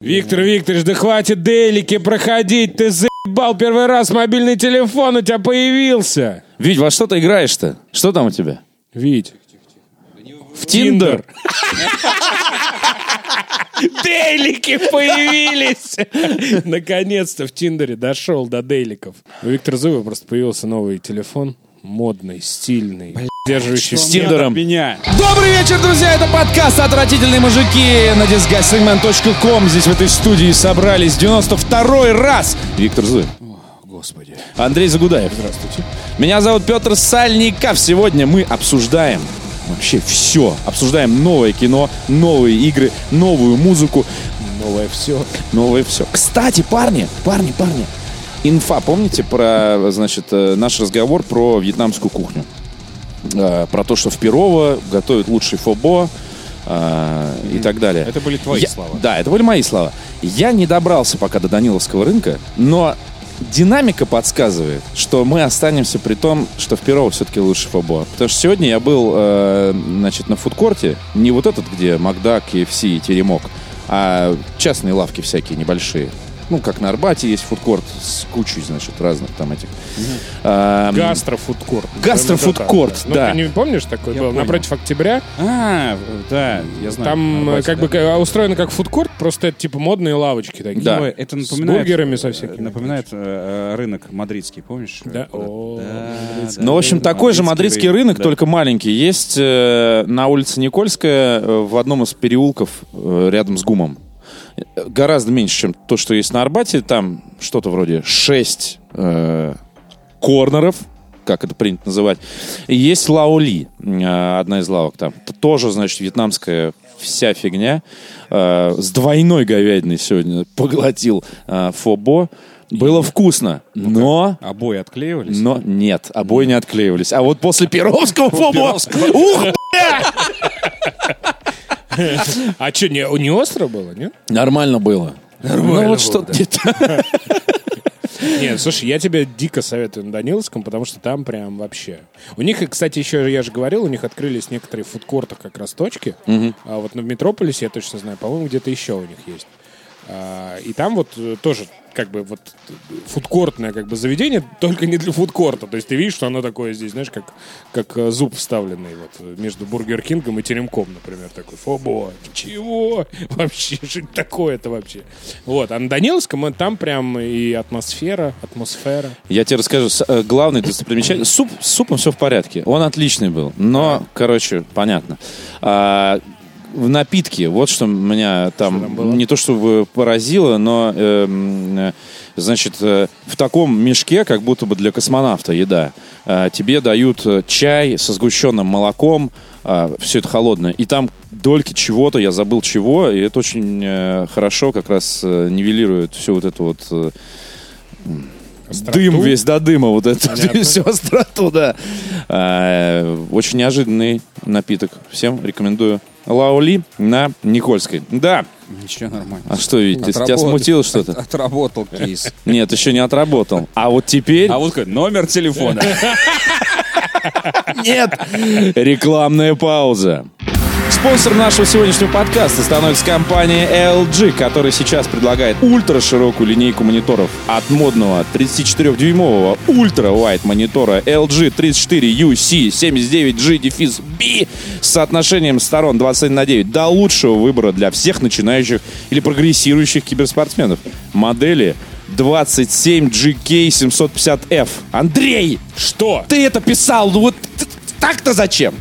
Виктор Викторович, да хватит делики проходить, ты заебал первый раз мобильный телефон у тебя появился. Вить, во что ты играешь-то? Что там у тебя? Вить. В Тиндер? Дейлики появились! Наконец-то в Тиндере дошел до дейликов. У Виктора Зуева просто появился новый телефон. Модный, стильный, держащий С Тиндером. Меня. Добрый вечер, друзья! Это подкаст «Отвратительные мужики» на disgustingman.com. Здесь в этой студии собрались 92-й раз. Виктор Зуев. Господи. Андрей Загудаев. Здравствуйте. Меня зовут Петр Сальников. Сегодня мы обсуждаем вообще все. Обсуждаем новое кино, новые игры, новую музыку, Новое все. новое все. Кстати, парни, парни, парни. Инфа, помните про, значит, э, наш разговор про вьетнамскую кухню? Э, Про то, что в Перово готовят лучший фобо э, и так далее. Это были твои Я- слова. Да, это были мои слова. Я не добрался пока до Даниловского рынка, но динамика подсказывает, что мы останемся при том, что в Перово все-таки лучше фобо. Потому что сегодня я был, э, значит, на фудкорте, не вот этот, где Макдак, KFC и Теремок, а частные лавки всякие небольшие. Ну, как на Арбате есть фудкорт с кучей, значит, разных там этих. Эм, Гастрофудкорт. Гастрофудкорт, Ну, да. ты не помнишь такой был? Напротив Октября. А, да, я знаю. Там э, как бы к- устроено как фудкорт, просто это типа модные лавочки такие. Да. Это С напоминает... бургерами со всякими. э, Напоминает э, э, рынок мадридский, помнишь? Да? Ну, в общем, такой же мадридский рынок, только маленький. Есть э, на улице Никольская э, в одном из переулков э, рядом с ГУМом. Э, Гораздо меньше, чем то, что есть на Арбате. Там что-то вроде 6 корнеров, как это принято называть. И есть Лаоли, э, одна из лавок там. Это тоже, значит, вьетнамская вся фигня. Э, с двойной говядиной сегодня поглотил э, Фобо. Было вкусно, но... Обои отклеивались? Но нет, обои не отклеивались. А вот после Перовского фоба... Ух, А что, не, не остро было, нет? Нормально было. Нормально ну, вот было, что да. где-то. Нет, слушай, я тебе дико советую на Даниловском, потому что там прям вообще. У них, кстати, еще я же говорил, у них открылись некоторые в фудкортах как раз точки. А вот на Метрополисе, я точно знаю, по-моему, где-то еще у них есть. А, и там вот э, тоже как бы вот фудкортное как бы заведение, только не для фудкорта. То есть ты видишь, что оно такое здесь, знаешь, как, как э, зуб вставленный вот э, между Бургер Кингом и Теремком, например, такой. Фо Бо, чего? Вообще, что такое-то вообще? Вот, а на Даниловском э, там прям и атмосфера, атмосфера. Я тебе расскажу. Главный достопримечательность. Суп, с супом все в порядке. Он отличный был. Но, короче, понятно. А, в напитке, вот что меня там, там было? не то чтобы поразило, но, эм, э, значит, э, в таком мешке, как будто бы для космонавта еда, э, тебе дают э, чай со сгущенным молоком, все это холодное, и там дольки чего-то, я забыл чего, и это очень э, хорошо как раз э, нивелирует всю вот эту вот э, дым весь до дыма, вот эту Понятно. всю остроту, да. А, Очень неожиданный напиток. Всем рекомендую. Лаули на Никольской. Да. Ничего, нормально. А что, ведь тебя Отработал. смутило что-то? Отработал кейс. Нет, еще не отработал. А вот теперь... А вот номер телефона. Нет! Рекламная пауза. Спонсором нашего сегодняшнего подкаста становится компания LG, которая сейчас предлагает ультраширокую линейку мониторов от модного 34-дюймового ультра-вайд монитора LG 34UC79G-B с соотношением сторон 21 на 9 до лучшего выбора для всех начинающих или прогрессирующих киберспортсменов. Модели 27GK750F. Андрей, Что? ты это писал, ну вот так-то зачем?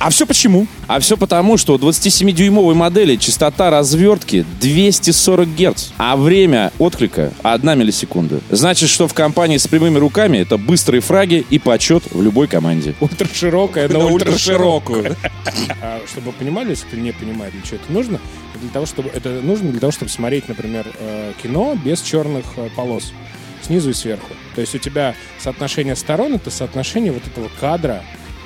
А все почему? А все потому, что у 27-дюймовой модели частота развертки 240 Гц, а время отклика 1 миллисекунда. Значит, что в компании с прямыми руками это быстрые фраги и почет в любой команде. Ультраширокая на ультраширокую. А, чтобы понимали, если кто не понимает, для чего это нужно, для того, чтобы это нужно для того, чтобы смотреть, например, э, кино без черных э, полос снизу и сверху. То есть у тебя соотношение сторон это соотношение вот этого кадра,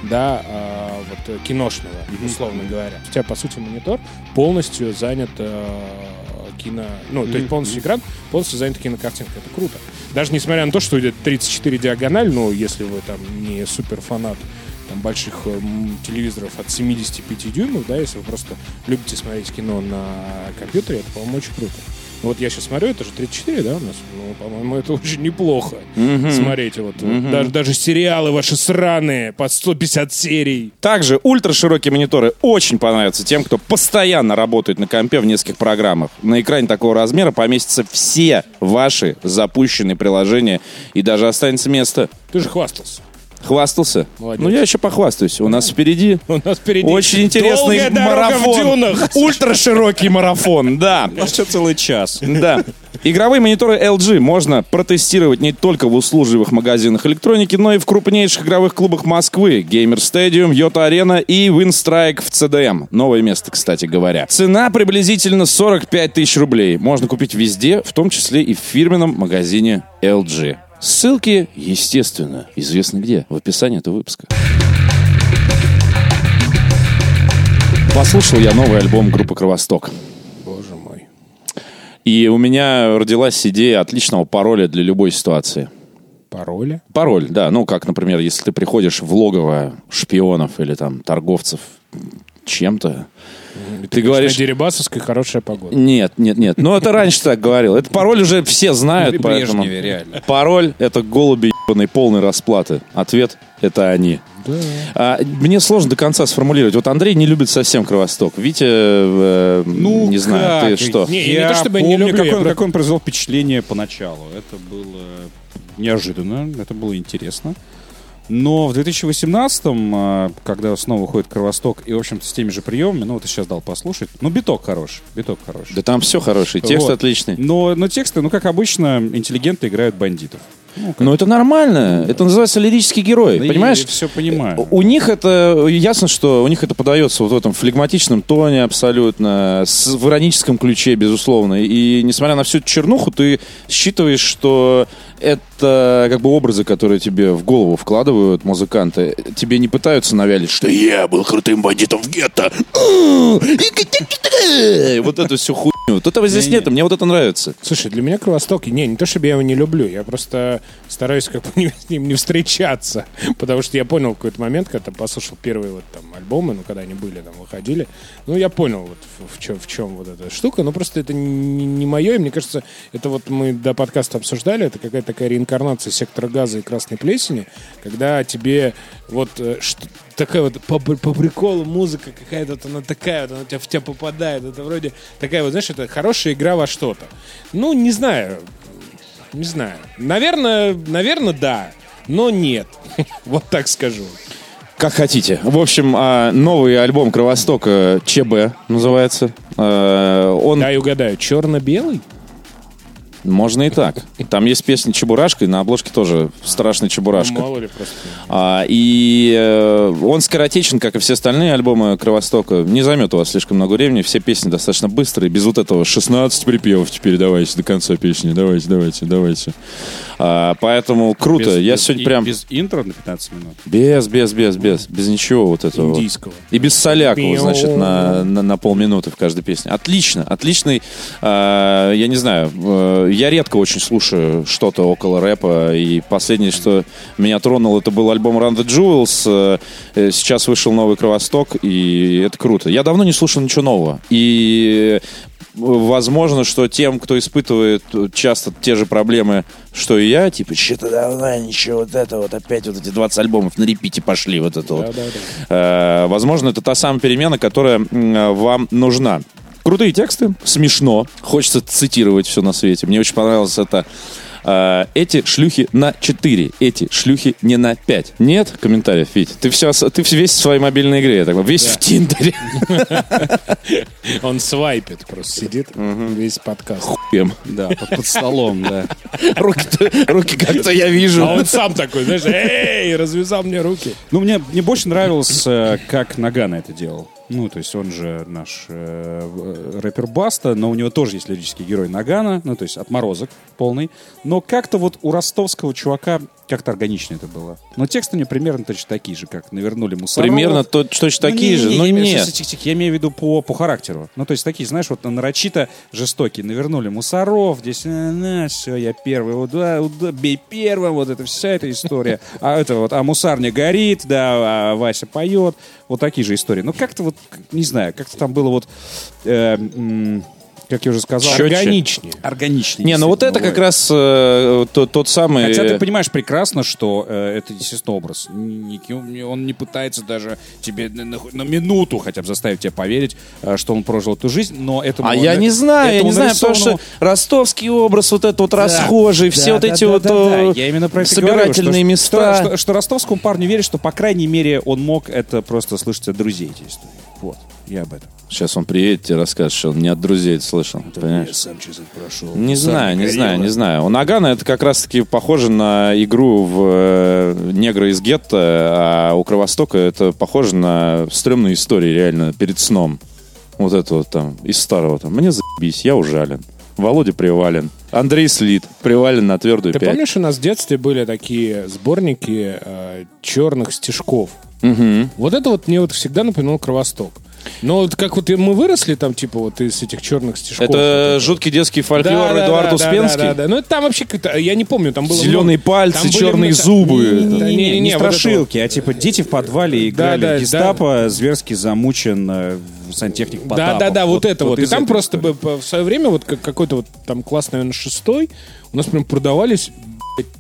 да, э, вот киношного, условно говоря. У тебя по сути монитор полностью занят э, кино, ну то есть полностью экран полностью занят кинокартинкой. Это круто. Даже несмотря на то, что идет 34 диагональ, ну если вы там не супер фанат там, больших э, м, телевизоров от 75 дюймов, да, если вы просто любите смотреть кино на компьютере, это, по-моему, очень круто. Вот я сейчас смотрю, это же 34, да, у нас? Ну, по-моему, это очень неплохо. Смотрите, вот, вот даже, даже сериалы ваши сраные по 150 серий. Также ультраширокие мониторы очень понравятся тем, кто постоянно работает на компе в нескольких программах. На экране такого размера поместятся все ваши запущенные приложения и даже останется место. Ты же хвастался. Хвастался? Молодец. Ну, я еще похвастаюсь. У нас впереди У нас впереди очень интересный марафон. Ультраширокий марафон, да. Еще целый час. Да. Игровые мониторы LG можно протестировать не только в услужливых магазинах электроники, но и в крупнейших игровых клубах Москвы. Gamer Stadium, Йота Арена и Winstrike в CDM. Новое место, кстати говоря. Цена приблизительно 45 тысяч рублей. Можно купить везде, в том числе и в фирменном магазине LG. Ссылки, естественно, известно где, в описании этого выпуска. Послушал я новый альбом группы «Кровосток». Боже мой. И у меня родилась идея отличного пароля для любой ситуации. Пароли? Пароль, да. Ну, как, например, если ты приходишь в логово шпионов или там торговцев чем-то, ты говоришь... На Дерибасовской хорошая погода. Нет, нет, нет. Ну, это раньше так говорил. Это пароль уже все знают, поэтому... Реально. Пароль — это голуби ебаной полной расплаты. Ответ — это они. А, мне сложно до конца сформулировать. Вот Андрей не любит совсем Кровосток. Витя, э, Ну, не знаю, как? ты что? Не, я я не то чтобы не помню, люблю, я какое, про- какое он произвел впечатление поначалу. Это было неожиданно, это было интересно. Но в 2018-м, а, когда снова выходит Кровосток, и, в общем-то, с теми же приемами, ну, вот я сейчас дал послушать, ну, биток хороший, биток хороший. Да там все хороший, текст Вот. отличный. Но, но тексты, ну, как обычно, интеллигенты играют бандитов. Но это нормально. Это называется лирический герой. Понимаешь? все понимаю. У них это, ясно, что у них это подается вот в этом флегматичном тоне абсолютно, с, в ироническом ключе, безусловно. И несмотря на всю эту чернуху, ты считываешь, что это как бы образы, которые тебе в голову вкладывают музыканты. Тебе не пытаются навялить, что я был крутым бандитом в гетто. Вот эту всю хуйню. Вот этого здесь нет, и мне вот это нравится. Слушай, для меня Кровосток, не, не то чтобы я его не люблю, я просто стараюсь как бы с ним не встречаться, потому что я понял в какой-то момент, когда послушал первые вот там альбомы, ну, когда они были, там, выходили, ну, я понял вот в, в чем, в чем вот эта штука, но просто это не, не мое, и мне кажется, это вот мы до подкаста обсуждали, это какая-то такая реинкарнация сектора газа и красной плесени, когда тебе вот э, что- такая вот по, по приколу музыка какая-то, вот она такая, вот она в тебя попадает, это вроде такая вот, знаешь, это хорошая игра во что-то. Ну, не знаю, не знаю. Наверное, наверное, да, но нет. Вот так скажу. Как хотите. В общем, а, новый альбом Кровостока ЧБ называется. А, Он Дай угадаю, черно-белый? Можно и так. Там есть песня Чебурашка, и на обложке тоже страшный Чебурашка. Мало ли просто. А, и э, он скоротечен, как и все остальные альбомы Кровостока. Не займет у вас слишком много времени. Все песни достаточно быстрые, без вот этого 16 припевов теперь давайте до конца песни. Давайте, давайте, давайте. А, поэтому круто. Без- Я без сегодня и- прям... Без интро на 15 минут. Без, без, без, без. Без ничего вот этого. вот. Индийского. И без Солякова, значит, на, на, на полминуты в каждой песне. Отлично, отличный. э, я не знаю, э, я редко очень слушаю что-то около рэпа. И последнее, что меня тронуло, это был альбом Run the Jewels. Э, э, сейчас вышел новый Кровосток, и это круто. Я давно не слушал ничего нового. И возможно, что тем, кто испытывает часто те же проблемы, что и я, типа, что-то давно ничего, вот это вот опять вот эти 20 альбомов на репите пошли, вот это вот. Э, возможно, это та самая перемена, которая вам нужна. Крутые тексты, смешно, хочется цитировать все на свете. Мне очень понравилось это э, эти шлюхи на 4, эти шлюхи не на 5. Нет комментариев, Вить? Ты, все, ты весь в своей мобильной игре, я так понимаю, весь в Тиндере. Он свайпит просто, сидит весь подкаст. Хуем. Да, под, столом, да. Руки, руки как-то я вижу. А он сам такой, знаешь, эй, развязал мне руки. Ну, мне, мне больше нравилось, э, как Нагана это делал. Ну, то есть он же наш э, э, рэпер Баста, но у него тоже есть лирический герой Нагана, ну, то есть отморозок полный. Но как-то вот у ростовского чувака как-то органично это было. Но тексты мне примерно точно такие же, как навернули Мусорова. Примерно то- точно такие же, но я имею в виду, нет. тихо, Я имею в виду по, по характеру. Ну, то есть такие, знаешь, вот нарочито жестокие. Навернули мусоров, здесь, на, все, я первый, уда, уда, бей первым, вот это вся эта история. А это вот, а мусарня горит, да, а Вася поет. Вот такие же истории. Ну, как-то вот, не знаю, как-то там было вот... э, м, как я уже сказал, Чётче. Органичнее. органичнее. Не, ну вот это действительно как раз э, тот, тот самый... Хотя ты понимаешь прекрасно, что э, это естественно образ. Ни- ни- Он не пытается даже тебе на, на- на минуту хотя бы заставить тебя поверить, э, что он прожил эту жизнь, но это... А я не знаю, я не знаю, потому что ростовский образ вот этот вот расхожий, все вот эти вот э, Я именно про это говорю, собирательные что- места. Что, что- что ростовскому парню верит, что, по крайней мере, он мог это просто слышать от друзей, эти истории. Вот, я об этом. Сейчас он приедет, тебе расскажет, что он не от друзей это слышал. понимаешь? сам через это прошел. Не знаю, не знаю, не знаю. У Нагана это как раз-таки похоже на игру в э, «Негра из гетто», а у Кровостока это похоже на стрёмную историю реально перед сном. Вот это вот там, из старого там. Мне заебись, я ужален. Володя привален. Андрей слит, привален на твердую Ты пять. помнишь, у нас в детстве были такие сборники э, черных стишков? Вот это вот мне вот всегда напоминал Кровосток. Но вот как вот и мы выросли там, типа, вот из этих черных стишков. Это жуткий детский фольклор Да, да, Эдуард да, Успенский. Да, да, да. Ну, это там вообще я не помню, там было... Зеленые много- пальцы, там были черные много- зубы. Не-не-не, Не, не, не, вот это вот. страшилки, а типа дети в подвале играли да, в гестапо, зверски замучен э, сантехник Да, Потапов. да, да, вот, это вот. И из там просто бы в свое время, вот как какой-то вот там класс, наверное, шестой, у нас прям продавались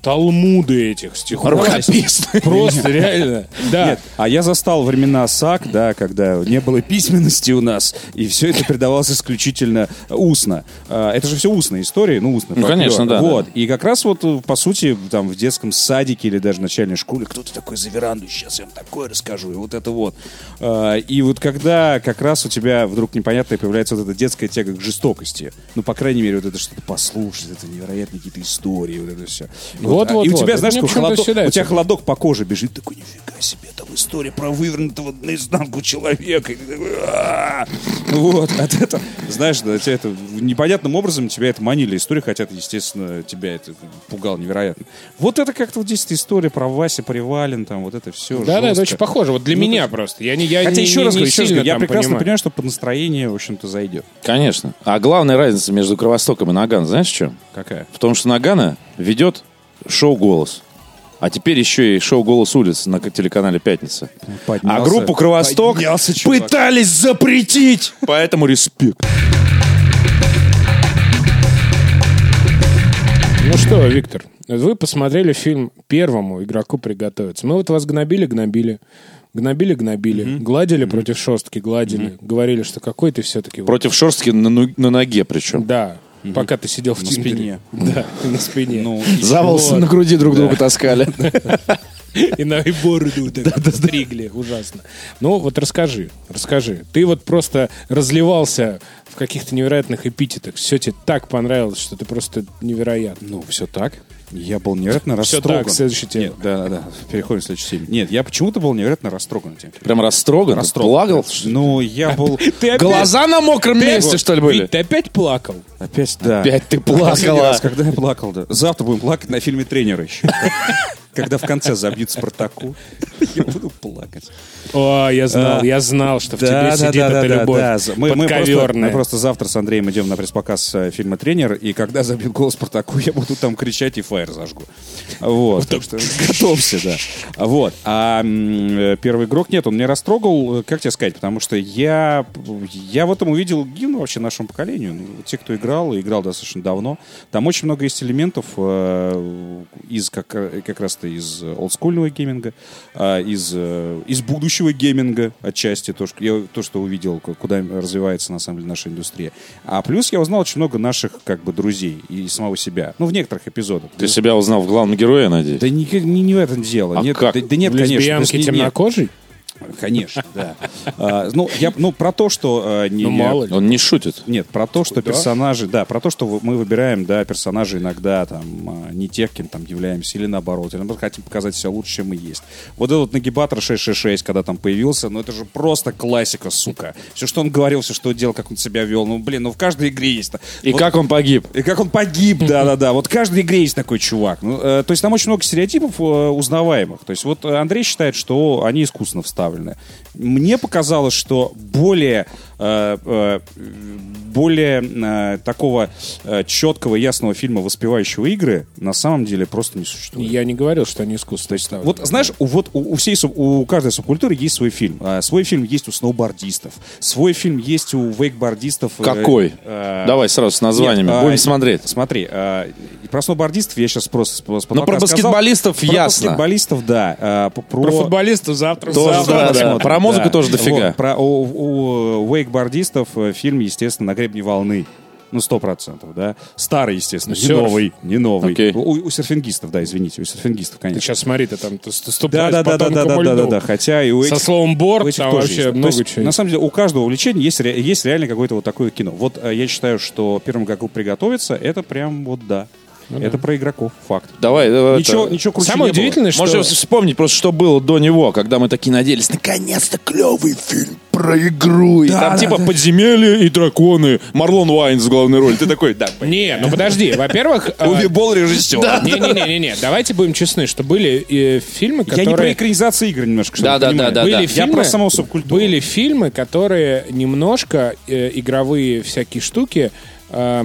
талмуды этих стихов. Рукописные. Просто реально. Да. Нет, а я застал времена САК, да, когда не было письменности у нас, и все это передавалось исключительно устно. А, Это же все устные истории, ну, устно. Ну, конечно, да, Вот. да. И как раз вот, по сути, там в детском садике или даже в начальной школе кто-то такой за веранду, сейчас я вам такое расскажу, и вот это вот. А, И вот когда как раз у тебя вдруг непонятно появляется вот эта детская тяга к жестокости, ну, по крайней мере, вот это что-то послушать, это невероятные какие-то истории, вот это все. Вот, а- вот, и у тебя, знаешь, холодок, у тебя холодок по коже бежит, такой, нифига себе, там история про вывернутого наизнанку человека. Вот, от этого, знаешь, да, тебя это непонятным образом тебя это манили истории, хотя, естественно, тебя это пугал невероятно. Вот это как-то вот здесь история про Вася Привалин, там вот это все. Да, да, это очень похоже. Вот для меня просто. Я не, я Ну, Хотя не, еще не- раз говорю, еще раз сильно говорю, я прекрасно понимаю. понимаю, что под настроение, в общем-то, зайдет. Конечно. А главная разница между Кровостоком и Наган, знаешь в чем? Какая? В том, что Нагана ведет шоу «Голос». А теперь еще и шоу «Голос улиц» на телеканале «Пятница». Поднялся. а группу «Кровосток» пытались запретить. Поэтому респект. Ну что, Виктор, вы посмотрели фильм «Первому игроку приготовиться». Мы вот вас гнобили, гнобили, гнобили, гнобили, гладили против шерстки, гладили, говорили, что какой ты все-таки... Против шерстки на, ну- на ноге причем. Да, пока ты сидел в На Тиндере. спине. Да, на спине. Ну, За волосы Вот. на груди друг друга таскали. И на и бороду так стригли. Ужасно. Ну, вот расскажи, расскажи. Ты вот просто разливался в каких-то невероятных эпитетах. Все тебе так понравилось, что ты просто невероятно. Ну, все так. Я был невероятно Всё растроган. так, следующая тема. Нет, да, да, да. Переходим к следующей теме. Нет, я почему-то был невероятно растроган этим. Прям растроган, Растроган. плакал. Ну, я был... Ты опять- Глаза на мокром месте, что ли, были? Вить, ты опять плакал? Опять, да. Опять ты Последний плакала. раз, когда я плакал, да. Завтра будем плакать на фильме «Тренеры» еще. Когда в конце забьют Спартаку, я буду плакать. О, я знал, А, я знал, что в тебе сидит эта любовь подковерная. мы просто завтра с Андреем идем на пресс-показ э, фильма «Тренер», и когда забьют голос Спартаку, я буду там кричать и фаер зажгу. Вот, так что готовься, да. Вот. А э, первый игрок, нет, он меня растрогал, э, как тебе сказать, потому что я, я в этом увидел гимн вообще нашему поколению. Ну, Те, кто играл, и играл достаточно давно, там очень много есть элементов из как, как раз-то из олдскульного гейминга, а, из, э, из будущего гейминга отчасти, то что, я, то, что увидел, куда развивается на самом деле наша индустрия. А плюс я узнал очень много наших как бы друзей и самого себя. Ну, в некоторых эпизодах. Ты себя узнал в главном герое, надеюсь? Да не, не, не в этом дело. А нет, как? Да, да нет, конечно. есть не- нет, темнокожий? Конечно, да. А, ну, я, ну, про то, что... а, не, Ну, мало ли. Он не шутит. Нет, про то, что персонажи, да, про то, что мы выбираем, да, персонажей иногда там а, не тех, кем там являемся, или наоборот, или наоборот, хотим показать себя лучше, чем мы есть. Вот этот нагибатор 666, когда там появился, ну это же просто классика, сука. Все, что он говорил, все, что делал, как он себя вел, ну блин, ну в каждой игре есть. И Вот- как он погиб? и как он погиб, да-да-да. Вот в каждой игре есть такой чувак. Ну, э, то есть там очень много стереотипов э, узнаваемых. То есть вот Андрей считает, что они искусственно вставлены. Поставлены. Мне показалось, что более более э, такого э, четкого, ясного фильма, воспевающего игры, на самом деле просто не существует. Я не говорил, что они искусственно ставят. Вот знаешь, у, вот у, у всей у каждой субкультуры есть свой фильм. А, свой фильм есть у сноубордистов, свой фильм есть у вейкбордистов. э, Какой? э, Давай сразу с названиями. нет, Будем а, смотреть. Смотри, а, и про сноубордистов я сейчас просто Ну, про сказал. баскетболистов Про ясно. баскетболистов, да. А, про, Про футболистов завтра. Тоже, завтра да, да. Про музыку тоже дофига. Вот, про, у, у вейкбордистов э, фильм, естественно, «На гребне волны». Ну, сто процентов, да. Старый, естественно, не Серф. новый, не новый. Окей. У, у серфингистов, да, извините, у серфингистов, Ты конечно. сейчас смотри, ты там ты ст- Да, да, ступаешь да, да, да, да, да, да, хотя и у Со этих, словом у борт этих там тоже вообще есть. Много есть, чего. На самом деле, у каждого увлечения есть, ре- есть реально какое-то вот такое кино. Вот э, я считаю, что первым как приготовиться, это прям вот да. это про игроков, факт. Давай. э, Ничего, это- ничего круче Самое не было. удивительное, что... Можете вспомнить просто, что было до него, когда мы такие надеялись. Наконец-то клевый фильм про игру. И там типа подземелье и драконы. Марлон Вайнс в главной роли. Ты такой, да. Не, ну подожди. Во-первых... Увибол режиссер. Не-не-не-не, давайте будем честны, что были э, фильмы, Я не про которые... экранизации игр немножко, Да, да, да, да, были да. Я фильмы, про саму субкультуру. Были фильмы, которые немножко э, игровые всякие штуки э,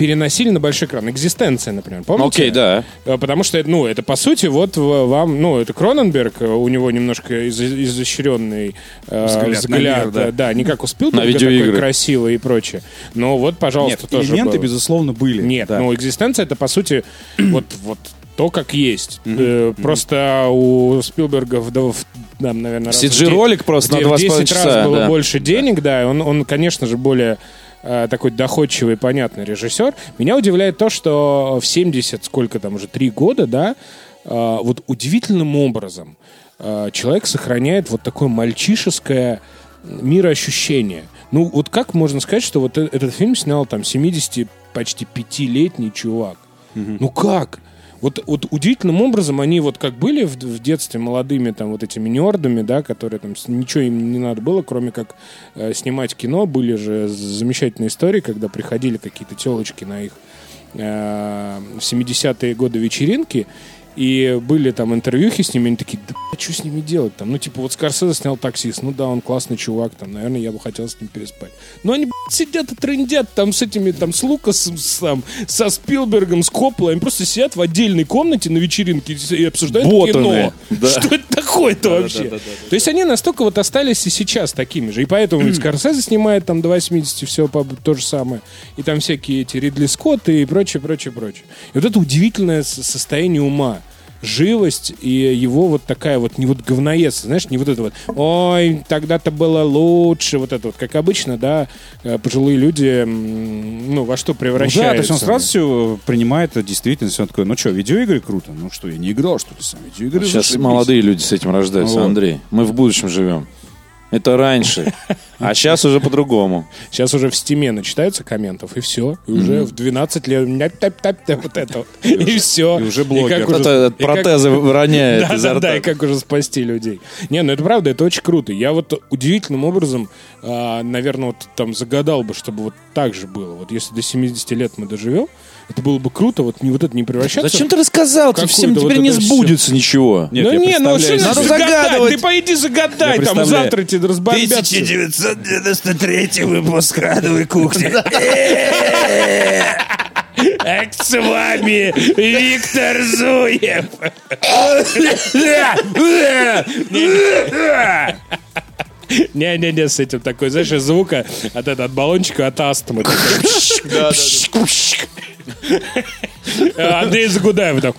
переносили на большой экран. Экзистенция, например, помните? Окей, да. Э, Потому что, ну, это по сути, вот вам, ну, это Кроненберг, э, у него немножко из- изощренный э, Взгляд взгляд, мир, да. э, да, не как у Спилберга, На видеоигры. такой красивый и прочее. Но вот, пожалуйста, Нет, тоже элементы, было. безусловно, были. Нет, да. ну, экзистенция это, по сути, вот, вот то, как есть. Э, Просто у Спилберга, в, в, там, наверное, CG-ролик просто на в 2,5 10 часа, раз было да. больше денег, да, и он, он, конечно же, более такой доходчивый, понятный режиссер. Меня удивляет то, что в 70, сколько там уже, три года, да, э, вот удивительным образом э, человек сохраняет вот такое мальчишеское мироощущение. Ну, вот как можно сказать, что вот э- этот фильм снял там 70 почти пятилетний чувак? Ну как? Вот, вот удивительным образом они вот как были в, в детстве молодыми там вот этими нердами, да, которые там ничего им не надо было, кроме как э, снимать кино. Были же замечательные истории, когда приходили какие-то телочки на их э, в 70-е годы вечеринки, и были там интервьюхи с ними, они такие, да бля, что с ними делать там? Ну, типа, вот Скорсезе снял таксист, ну да, он классный чувак, там, наверное, я бы хотел с ним переспать. Но они, сидят и трындят там с этими, там, с Лукасом, с, там, со Спилбергом, с Копполой, они просто сидят в отдельной комнате на вечеринке и обсуждают Ботаны, кино. да. Что это такое-то вообще? То есть они настолько вот остались и сейчас такими же. И поэтому ведь Скорсезе снимает там до 80 все по- то же самое. И там всякие эти Ридли Скотты и прочее, прочее, прочее. И вот это удивительное состояние ума живость и его вот такая вот не вот говноедство, знаешь, не вот это вот ой, тогда-то было лучше, вот это вот, как обычно, да, э, пожилые люди, ну, во что Ну превращаются. Да, то есть он сразу все принимает это действительность. Он такой, ну что, видеоигры круто? Ну что, я не играл, что ли, сам? Видеоигры Сейчас молодые люди с этим рождаются, Вот. Андрей. Мы в будущем живем. Это раньше. А сейчас уже по-другому. Сейчас уже в стиме начитаются комментов, и все. И уже в 12 лет няп-тяп-тяп-тяп, вот это. И все. И уже блогер. Как- протезы роняет изо да, да, и рта. как уже спасти людей. Не, ну это правда, это очень круто. Я вот удивительным образом, наверное, вот там загадал бы, чтобы вот так же было. Вот если до 70 лет мы доживем, это было бы круто, вот не вот это не превращаться. Зачем ты рассказал? Ты всем вот теперь это не сбудется ничего. Нет, ну не, ну что надо загадывать. Ты поиди загадай, там завтра тебе разбомбят. 1993 выпуск кухни. Эх, с вами Виктор Зуев. Не-не-не, с этим такой, знаешь, из звука от, этого, от баллончика, от астмы. А Андрей Загудаев так.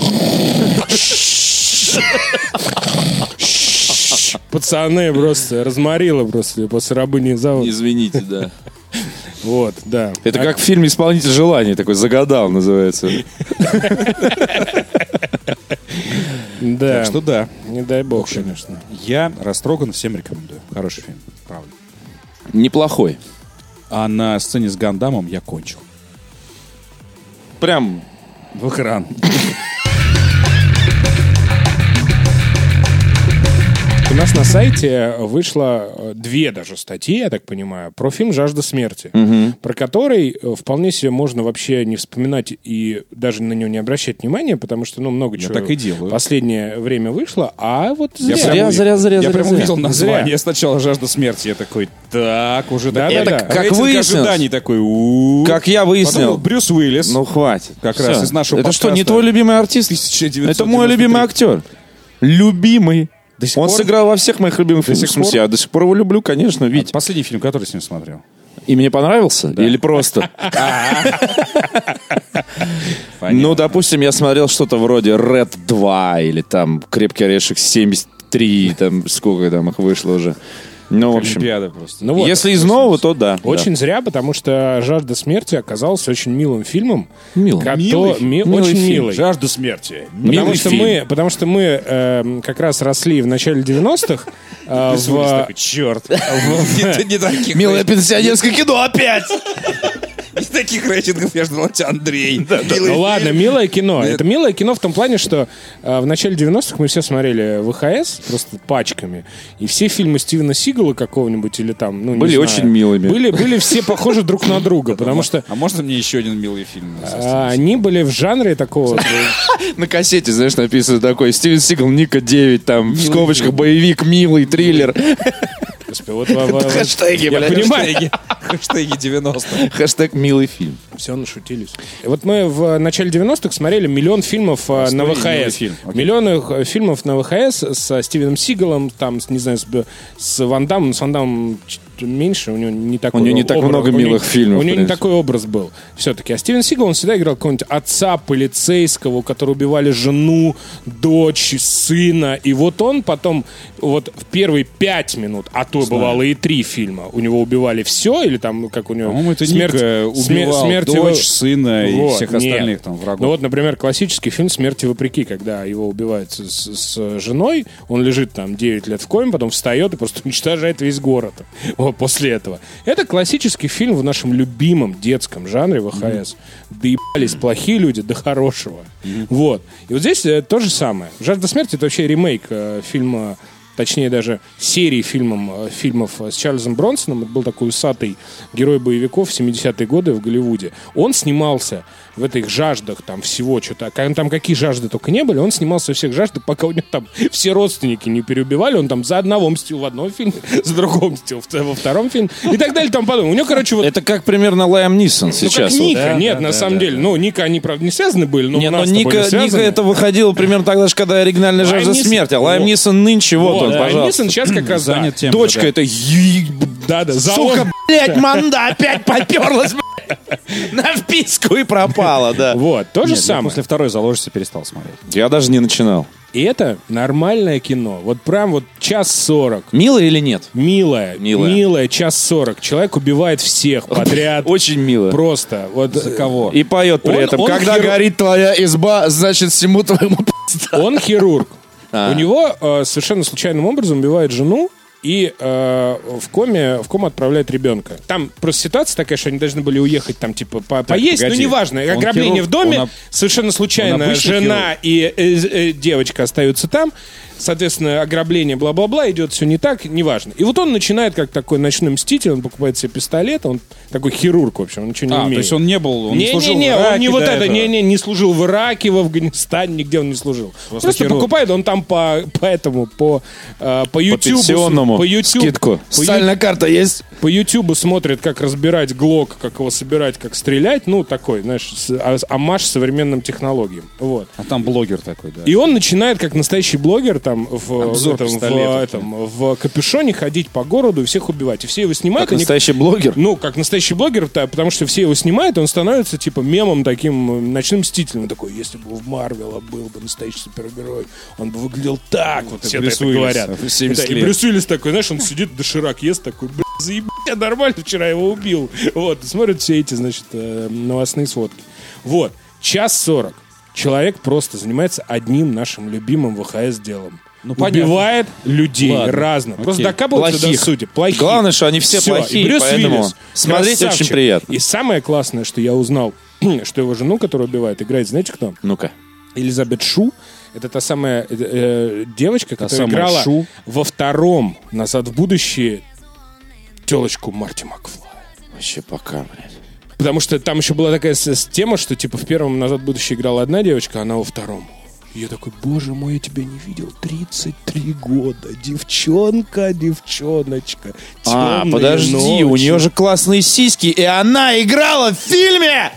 Пацаны просто разморило просто после рабыни завода. Извините, да. Вот, да. Это как в фильме «Исполнитель желаний», такой «Загадал» называется. Да. Так что да, Не дай бог, конечно. я растроган, всем рекомендую. Хороший фильм, правда. Неплохой. А на сцене с Гандамом я кончил. Прям В экран. У нас на сайте вышла э, две даже статьи, я так понимаю, про фильм «Жажда смерти», про который э, вполне себе можно вообще не вспоминать и даже на него не обращать внимания, потому что, ну, много Я чего так и делаю. последнее время вышло, а вот Я зря. Зря, зря, зря, Я зря, прям зря. увидел название Зря. сначала «Жажда смерти». Я такой, так, уже Да, такой- да, да. рейтинг Как выяснилось- ожиданий такой, у Как я выяснил. Потом Брюс Уиллис. Ну, хватит. Как раз из нашего Это что, не твой любимый артист? 1993. Это мой любимый актер. Любимый. До сих Он пор? сыграл во всех моих любимых фильмах. сих В смысле, пор? я до сих пор его люблю, конечно, Вить. Последний фильм, который с ним смотрел? И мне понравился? Или просто? Ну, допустим, я смотрел что-то вроде Red 2 или там Крепкий орешек 73, там сколько там их вышло уже. Ну, в общем, Олимпиада просто. Ну вот. если из нового, то да. Очень зря, потому что «Жажда смерти» оказался очень милым фильмом. Милым. Кото- Милый? ми- Милый очень фильм. милый. «Жажда смерти». Потому Милый что, фильм. мы, потому что мы эм, как раз росли в начале 90-х э, в... такой, черт. Милое пенсионерское кино опять! Не таких рейтингов я ждал от тебя, Андрей. Ну ладно, милое кино. Это милое кино в том плане, что э, в начале 90-х мы все смотрели ВХС просто пачками. И все фильмы Стивена Сигала какого-нибудь или там, ну, Были очень милыми. Были, были все похожи друг на друга, потому что А можно мне еще один милый фильм? а, они были в жанре такого... На кассете, знаешь, написано такой Стивен Сигал, Ника 9, там, в скобочках, боевик, милый, триллер. Господи, вот во- во- во- Хэштеги, Я блядь. понимаю, Хэштеги 90 Хэштег милый фильм. все нашутились. Вот мы в начале 90-х смотрели миллион фильмов э, на Простой и милый ВХС. фильм. Окей. Миллионы э, фильмов на ВХС со Стивеном Сигалом, там, с, не знаю, с, Б- с Ван Дамом. С Ван Дамом ч- меньше, у него не такой У него не так образ- много у милых фильмов, У него не в такой образ был все-таки. А Стивен Сигал, он всегда играл какого-нибудь отца полицейского, у которого убивали жену, дочь, сына. И вот он потом, вот в первые пять минут, а то бывало и три фильма, у него убивали все, или там, как у него... По-моему, это смерть- Ника убивал смерть дочь, его- сына и Вот, всех нет. остальных там врагов. Ну вот, например, классический фильм «Смерти вопреки», когда его убивают с, с- с женой, он лежит там 9 лет в коме, потом встает и просто уничтожает весь город вот, после этого. Это классический фильм в нашем любимом детском жанре ВХС. Доебались плохие люди до хорошего. Вот. И вот здесь э, то же самое. «Жажда смерти» — это вообще ремейк э, фильма точнее даже серии фильмом, э, фильмов с Чарльзом Бронсоном. Это был такой усатый герой боевиков в 70-е годы в Голливуде. Он снимался в этих жаждах там всего что-то. Ка- Там какие жажды только не были. Он снимался во всех жаждах, пока у него там все родственники не переубивали. Он там за одного мстил в одном фильме, за другого мстил во втором фильме и так далее. Там потом. У него, короче, вот Это как примерно Лайам Нисон ну, сейчас. как вот. Ника, Да, нет, да, на да, самом да, деле. Ну, Ника, они, правда, не связаны были, но Не, у но нас Ника, не. Ника это выходило примерно тогда же, когда оригинальная жажда смерти. А Лайм Вот. Нисон нынче, вот, Вот, он, да, пожалуйста. Нисон сейчас как раз. Занят тем, Дочка это... Да, да, за Сука, блядь, манда опять поперлась, блядь, на вписку и пропала, да. Вот, то же Нет, я самое. после второй заложницы перестал смотреть. Я даже не начинал. И это нормальное кино. Вот прям вот час сорок. Мило или нет? Милое, Милое. милое, час сорок. Человек убивает всех подряд. Очень мило. Просто. Вот, За кого? И поет при Он- этом. он Когда хирург. горит твоя изба, значит всему твоему. Он хирург. А. У него э, совершенно случайным образом убивает жену и э, в коме в кому отправляет ребенка. Там просто ситуация такая, что они должны были уехать там типа по- поесть, погоди. ну неважно, Он ограбление хирург, в доме, он об- совершенно случайно жена и э, э, девочка остаются там. Соответственно, ограбление, бла-бла-бла, идет все не так, неважно. И вот он начинает как такой ночной мститель, он покупает себе пистолет, он такой хирург, в общем, он ничего не А, умеет. то есть он не был, он не, служил Не-не-не, в он Ираке не вот это, этого. не-не, не служил в Ираке, в Афганистане, нигде он не служил. Просто, хирург. покупает, он там по, по этому, по, э, по По YouTube. пенсионному по YouTube, скидку. По, Социальная карта есть? по YouTube смотрит, как разбирать ГЛОК, как его собирать, как стрелять. Ну, такой, знаешь, а- амаш современным технологиям. Вот. А там блогер такой, да. И он начинает, как настоящий блогер, там, в, Обзор этом, в, этом, в капюшоне ходить по городу и всех убивать. И все его снимают. Как они- настоящий блогер. ну, как настоящий блогер, да, потому что все его снимают, и он становится, типа, мемом таким, э, ночным мстителем. Такой, если бы в Марвела был бы настоящий супергерой, он бы выглядел так, вот все это говорят. в 70 Это- и. Брюс Уиллис такой, знаешь, он сидит, доширак ест, такой, бля, заебать, я нормально вчера его убил. Вот, смотрят все эти, значит, э, новостные сводки. Вот, час сорок. Человек просто занимается одним нашим любимым ВХС Ну, понятно. Убивает людей Ладно, разных. Просто окей. докапывается до Плохих. сути. Плохих. Главное, что они все Всё, плохие, и Брюс поэтому Уиллис, смотреть красавчик. очень приятно. И самое классное, что я узнал, что его жену, которую убивает, играет, знаете кто? Ну-ка. Элизабет Шу. Это та самая э, э, девочка, которая самая играла Шу. во втором «Назад в будущее» телочку Марти Макфлай. Вообще пока, блядь. Потому что там еще была такая тема, что типа в первом «Назад в будущее» играла одна девочка, а она во втором. И я такой, боже мой, я тебя не видел 33 года. Девчонка, девчоночка. А, подожди, у ночи». нее же классные сиськи, и она играла в фильме!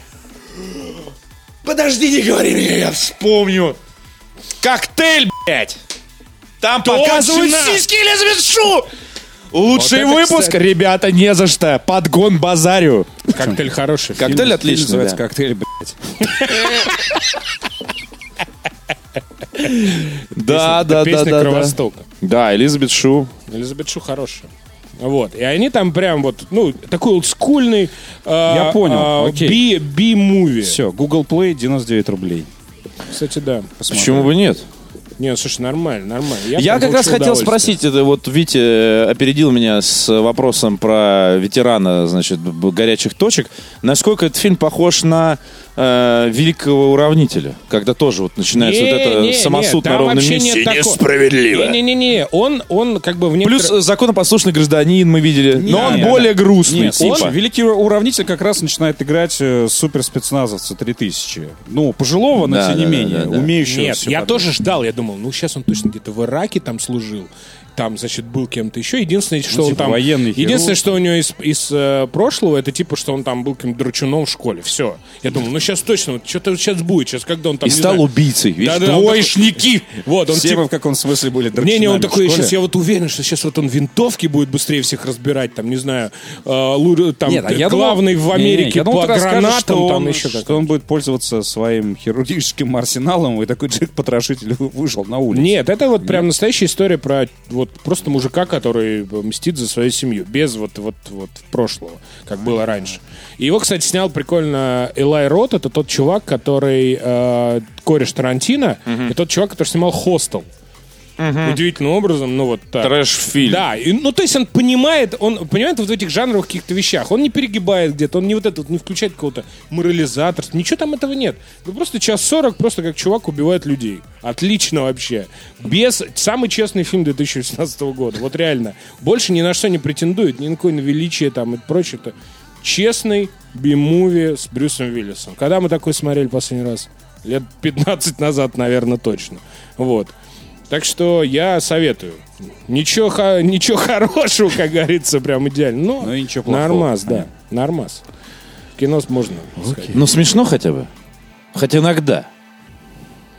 Подожди, не говори мне, я вспомню. Коктейль, блядь! Там показывают сиськи Элизабет Шу! Лучший Вот это, выпуск, кстати. ребята, не за что. Подгон базарю. Коктейль хороший. Коктейль Фильм отличный, называется да. «Коктейль», блядь. Да, да, да, Песня да, да. Кровостока. Да, Элизабет Шу. Элизабет Шу хорошая. Вот. И они там прям вот, ну, такой олдскульный... Я понял, окей. Би, би-муви. Все, Google Play 99 рублей. Кстати, да. Почему бы нет? Не, слушай, нормально, нормально. Я прям как раз хотел спросить, это вот Витя э, опередил меня с вопросом про ветерана, значит, горячих точек. Насколько этот фильм похож на э, великого уравнителя, когда тоже вот начинается вот это Не-не-не, самосуд на там ровном месте. нет. Несправедливо. Не-не-не, он, он как бы в Плюс некоторых... э, законопослушный гражданин мы видели, но он Нет, более грустный. Нет, типа. он, великий уравнитель как раз начинает играть э, суперспецназовца 3000. Ну, пожилого, но Да, тем не да, да, менее, да, да. умеющего Нет, я подряд. тоже ждал, я думал, ну сейчас он точно где-то в Ираке там служил. Там, значит, был кем-то еще. Единственное, что он типа там... военный Единственное, хирург. что у него из, из э, прошлого, это типа, что он там был каким-то дручуном в школе. Все. Я думал, ну сейчас точно, вот что-то сейчас будет. Сейчас, когда он там... И не стал знаю, убийцей. Да-да, он двоечники. Вот, он Все типа... в каком смысле были Не, не, он такой, сейчас я вот уверен, что сейчас вот он винтовки будет быстрее всех разбирать, там, не знаю, э, лу- там, Нет, а я думал- главный в Не, не, Америке я думал, по гранатам, что там он, еще что он будет пользоваться своим хирургическим арсеналом, и такой Джек-потрошитель вышел на улицу. Нет, это вот прям настоящая история про вот просто мужика, который мстит за свою семью, без вот, вот, вот прошлого, как было раньше. И его, кстати, снял прикольно Элай Рот, это тот чувак, который э, кореш Тарантино, и тот чувак, который снимал «Хостел». Удивительным образом, ну вот так. Трэш-фильм. Да, и, ну то есть он понимает, он понимает вот в этих жанровых каких-то вещах. Он не перегибает где-то, он не вот это вот не включает какого-то морализатора. Ничего там этого нет. Ну просто час сорок, просто как чувак убивает людей. Отлично вообще. Без самый честный фильм 2018 года. Вот реально. Больше ни на что не претендует, ни на какое на величие там и прочее. Это честный би-муви с Брюсом Уиллисом. Когда мы такой смотрели последний раз? Лет 15 назад, наверное, точно. Вот. Так что я советую. Ничего, ничего хорошего, как говорится, прям идеально. Но, Ну и ничего плохого, Нормас, да. Нормас. Кино можно сказать. Ну, смешно хотя бы. Хоть иногда.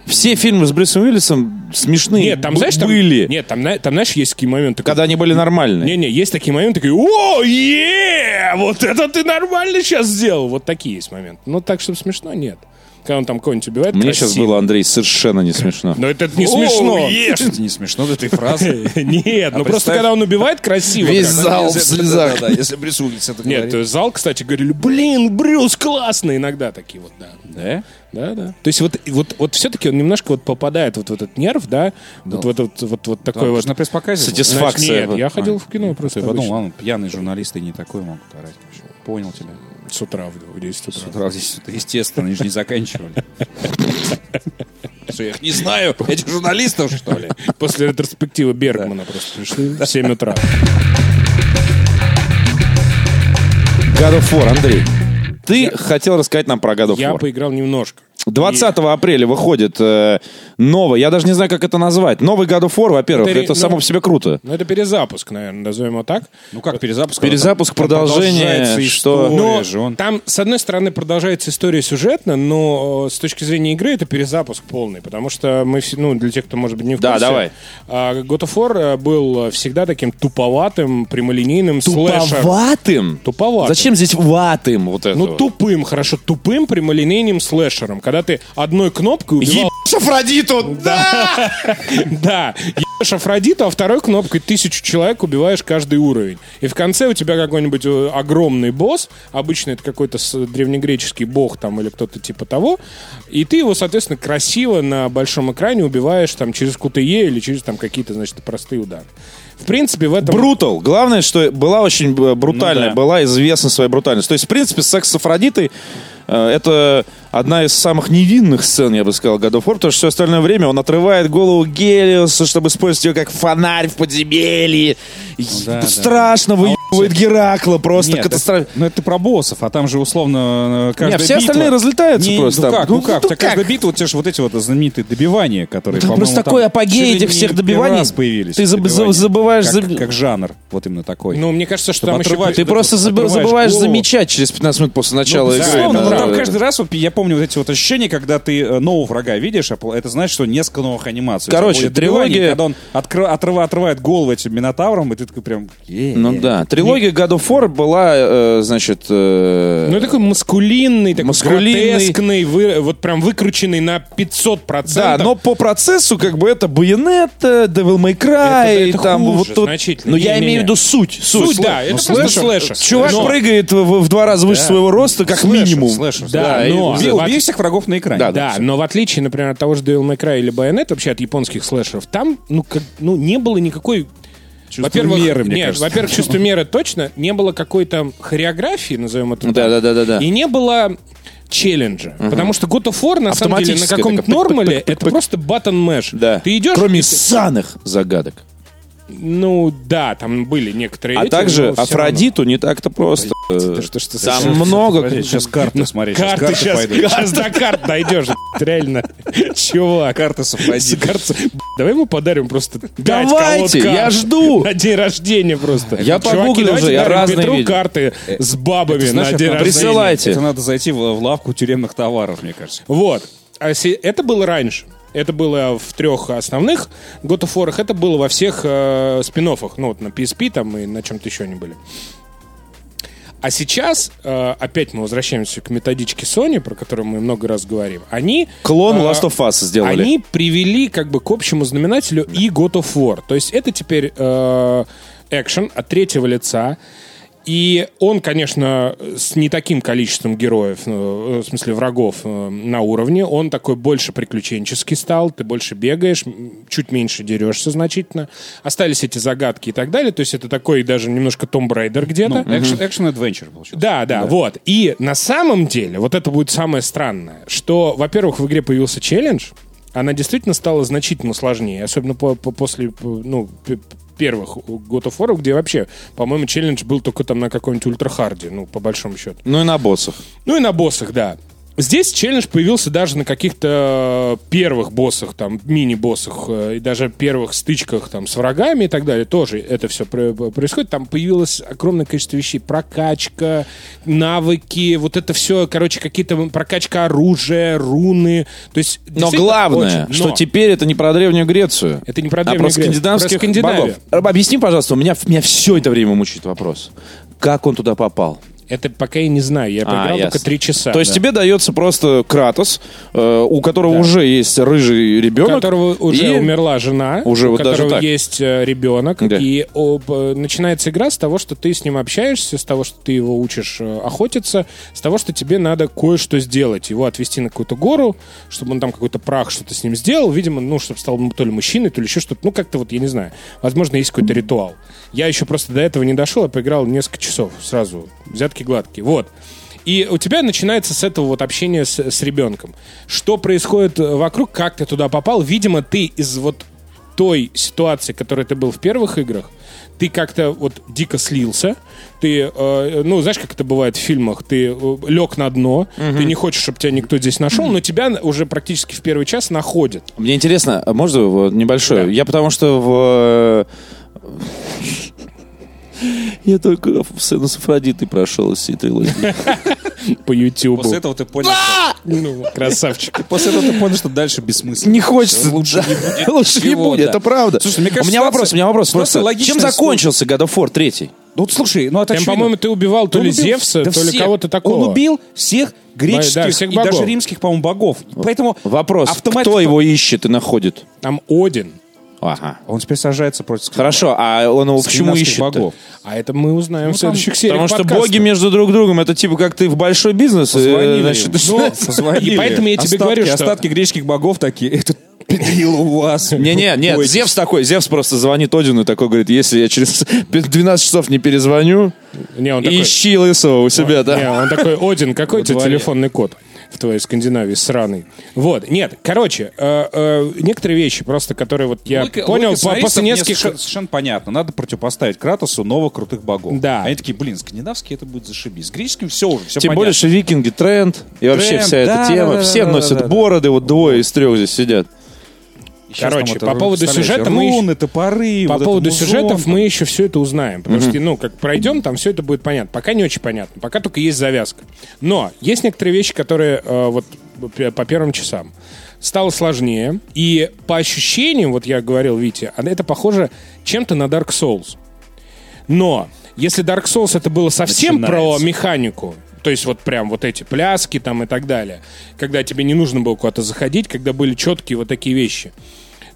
Все фильмы с Брюсом Уиллисом смешные Нет, там, б- знаешь, там, были, нет, там, там, знаешь, есть такие моменты. когда они были нормальные. Не-не, есть такие моменты, такие, о, е, вот это ты нормально сейчас сделал. Вот такие есть моменты. Ну, так, чтобы смешно, нет. Когда он там кого-нибудь убивает, Мне красиво. сейчас было, Андрей, совершенно не смешно. Но это не смешно. Это не смешно, этой фразы. Нет, ну просто представь- когда он убивает красиво. Весь зал в слезах. Да, если Брюс Уиллис это Нет, зал, кстати, говорили, блин, Брюс классный. Иногда такие вот, да. Да? Да, да. То есть вот, вот, вот все-таки он немножко вот попадает вот в этот нерв, да, вот в этот вот, вот такой вот. на пресс-показе. Сатисфакция. Нет, я ходил в кино просто Я подумал, ладно, пьяные журналисты не такой могут орать. Понял тебя. С утра в в 10 утра. С утра здесь это естественно, они же не заканчивали. Что, я их не знаю, этих журналистов, что ли? После ретроспективы Бергмана просто пришли в 7 утра. God of War, Андрей. Ты хотел рассказать нам про God of Я War. поиграл немножко. 20 апреля выходит э, новый, я даже не знаю, как это назвать. Новый God of War, во-первых, Это это, ре- само ну, по себе круто. Ну, это перезапуск, наверное, назовем его так. Ну как перезапуск? Перезапуск, Там продолжение, продолжается что- Но же, он- там, с одной стороны, продолжается история сюжетно, но э, с точки зрения игры это перезапуск полный, потому что мы, все, ну, для тех, кто, может быть, не в Да, курсе, давай. а, God of War э, был всегда таким туповатым, прямолинейным слэшером. Туповатым? Туповатым. Зачем здесь ватым вот это? Ну, вот? тупым, хорошо, тупым прямолинейным слэшером, когда ты одной кнопкой убивал... Ебешь Афродиту! Да! Да, ебешь Афродиту, а второй кнопкой тысячу человек убиваешь каждый уровень. И в конце у тебя какой-нибудь э, огромный босс, обычно это какой-то древнегреческий бог там или кто-то типа того, и ты его, соответственно, красиво на большом экране убиваешь там через QTE или через там какие-то, значит, простые удары. В принципе, в этом... Брутал. Главное, что была очень э, брутальная, Ну да. была известна своя брутальность. То есть, в принципе, секс с Афродитой это одна из самых невинных сцен, я бы сказал, God of War, потому что все остальное время он отрывает голову Гелиоса, чтобы использовать ее как фонарь в подземелье. И да, да. Страшно выебывает Геракла, просто Нет, катастрофа. это- ну это ты про боссов, а там же условно э, каждая Не, все битва- остальные разлетаются Не, просто Ну там. как, Ну, ну как, ну у тебя каждая как? битва, вот те же вот эти вот знаменитые добивания, которые, Там по-моему, просто там такой апогей этих всех добиваний. раз появились. Ты заб- добивания. забываешь Как, за- как жанр, вот именно такой. Ну, мне кажется, что Чтобы там еще... Ты просто забываешь замечать через 15 минут после начала Ну, игры. Но Да. там каждый раз, вот, я помню вот эти вот ощущения, когда ты э, нового врага видишь, а это значит, что несколько новых анимаций. Короче, трилогия- Когда он откры- отрыва- отрывает голову этим минотаврам, и ты такой прям... Ну да. Трилогия God of War была, э, значит... э, Ну, такой маскулинный, такой Маскулинный. вы- вот прям выкрученный на 500%. Да, но по процессу как бы это Bayonetta, Devil May Cry, Это- это там хуже вот тут. значительно. Ну я имею в виду суть. Суть, да, это Ну, просто слэшер. Чувак Но- прыгает в, в два раза выше своего роста, как минимум. Слэшер, Да, и- но- Убей, убей всех врагов на экране. Да, Да, но в отличие, например, от того же Devil May Cry или Bayonetta, вообще от японских слэшеров, там, ну, как, ну не было никакой... Во-первых, меры, мне нет, кажется. во-первых, чувство меры точно, не было какой-то хореографии, назовем это так. Да-да-да-да-да. И не было челленджа. Потому что God of War, на самом деле, на каком-то нормале, это просто button mesh. Да. Ты идешь... Кроме ссаных загадок. Ну, да, там были некоторые А эти, также Афродиту не так-то просто. равно. Да что ты Там совсем- много... Подожди, сейчас карты, смотри, сейчас Карты карты сейчас, пойдут. сейчас до карт дойдешь, реально. Чувак. Карты с Афродитой. Карты- Давай ему подарим просто Давайте, я жду. На день рождения просто. Я Чуваки, погуглил уже, я разные Петру видел. карты с бабами Ты на день рождения. Присылайте. Это надо зайти в, лавку тюремных товаров, мне кажется. Вот. А се- это было раньше. Это было в трех основных God of War. Это было во всех э, спин Ну, вот на PSP там и на чем-то еще они были. А сейчас, э, опять мы возвращаемся к методичке Sony, про которую мы много раз говорим. Они... Клон э, Last of Us сделали. Они привели как бы к общему знаменателю и God of War. То есть это теперь э, экшен от третьего лица. И он, конечно, с не таким количеством героев, ну, в смысле врагов э, на уровне. Он такой больше приключенческий стал, ты больше бегаешь, чуть меньше дерешься значительно. Остались эти загадки и так далее. То есть это такой даже немножко Tomb Raider где-то. Ну, экшен-адвенчер получился. Да, да, вот. И на самом деле, вот это будет самое странное, что, во-первых, в игре появился челлендж, она действительно стала значительно сложнее, особенно по- по- после, по- ну, первых God of War, где вообще, по-моему, челлендж был только там на каком-нибудь ультрахарде, ну, по большому счету. Ну и на боссах. Ну и на боссах, да. Здесь челлендж появился даже на каких-то первых боссах, там, мини-боссах, э, и даже первых стычках там с врагами и так далее. Тоже это все происходит. Там появилось огромное количество вещей. Прокачка, навыки, вот это все, короче, какие-то прокачка оружия, руны. То есть, Но главное, очень- что но теперь это не про Древнюю Грецию. Это не про а Древнюю про Грецию, скандинавских про богов. Объясни, пожалуйста, у меня, меня все это время мучает вопрос. Как он туда попал? Это пока я не знаю. Я поиграл только ясно. три часа. То есть да. тебе дается просто Кратос, э, у которого Да. уже есть рыжий у ребенок. которого уже и- умерла жена, Уже у вот даже которого так. есть э, ребенок, Да. и об- э, начинается игра с того, что ты с ним общаешься, с того, что ты его учишь охотиться, с того, что тебе надо кое-что сделать, его отвезти на какую-то гору, чтобы он там какой-то прах что-то с ним сделал, видимо, ну, чтобы стал то ли мужчиной, то ли еще что-то, ну, как-то вот, я не знаю, возможно, есть какой-то ритуал. Я еще просто до этого не дошел, я поиграл несколько часов сразу, взятки гладкие, вот. И у тебя начинается с этого вот общения с, с ребенком. Что происходит э, вокруг, как ты туда попал? Видимо, ты из вот той ситуации, в которой ты был в первых играх, ты как-то вот дико слился, ты, э, ну, знаешь, как это бывает в фильмах, ты э, лег на дно, ты не хочешь, чтобы тебя никто здесь нашел, но тебя уже практически в первый час находят. Мне интересно, а можно небольшое? Да. Я потому что в... Я только сцену с Афродитой прошел из всей трилогии. По Ютубу. После этого ты понял, Ну, красавчик. что- после этого ты понял, что дальше бессмысленно. Не хочется. Лучше не будет. Лучше не будет, это правда. Слушай, мне кажется, у меня вопрос, у меня вопрос. Просто, чем закончился God of War 3? Ну, слушай, ну это Там, по-моему, ты убивал то Он ли убил- Зевса, то ли всех. кого-то такого. Он убил всех греческих Да, всех и богов. даже римских, по-моему, богов. Поэтому Вопрос, автомат- кто его ищет и находит? Там Один. Ага. Он теперь сажается против Хорошо, а он его почему ищет? богов. А это мы узнаем в Ну, там- следующих сериях Потому что подкаста. боги между друг другом, это типа как ты в большой бизнес. э, Позвонили. значит, Ну, позвонили. И поэтому я тебе Остатки- говорю, что- Остатки греческих богов такие. Это Михаил, у вас. Не-не, нет, Ой, Зевс такой, Зевс просто звонит Одину и такой говорит, если я через 12 часов не перезвоню, Не, он такой... ищи лысого у себя, Не, да. он такой, Один, какой у тебя дворе. телефонный код в твоей Скандинавии сраный? Вот, нет, короче, э, э, некоторые вещи просто, которые вот я Логика- понял логика по- после нескольких... совершенно, совершенно понятно. Надо противопоставить Кратосу новых крутых богов. Да. Они такие, блин, скандинавский это будет зашибись. С греческим все уже, все Тем понятно. более, что викинги тренд, и вообще Тренд, вся эта да, тема. да, да, Все да, носят да, да. бороды, вот двое из трех здесь сидят. Щас Короче, по поводу сюжета мы еще- руны, топоры, По вот поводу музон, сюжетов там. мы еще все это узнаем. Потому что, ну, как пройдем, там все это будет понятно. Пока не очень понятно. Пока только есть завязка. Но есть некоторые вещи, которые э, вот по первым часам стало сложнее. И по ощущениям, вот я говорил Вите, а это похоже чем-то на Dark Souls. Но если Dark Souls это было совсем про Начинается. механику, то есть вот прям вот эти пляски там и так далее, когда тебе не нужно было куда-то заходить, когда были четкие вот такие вещи,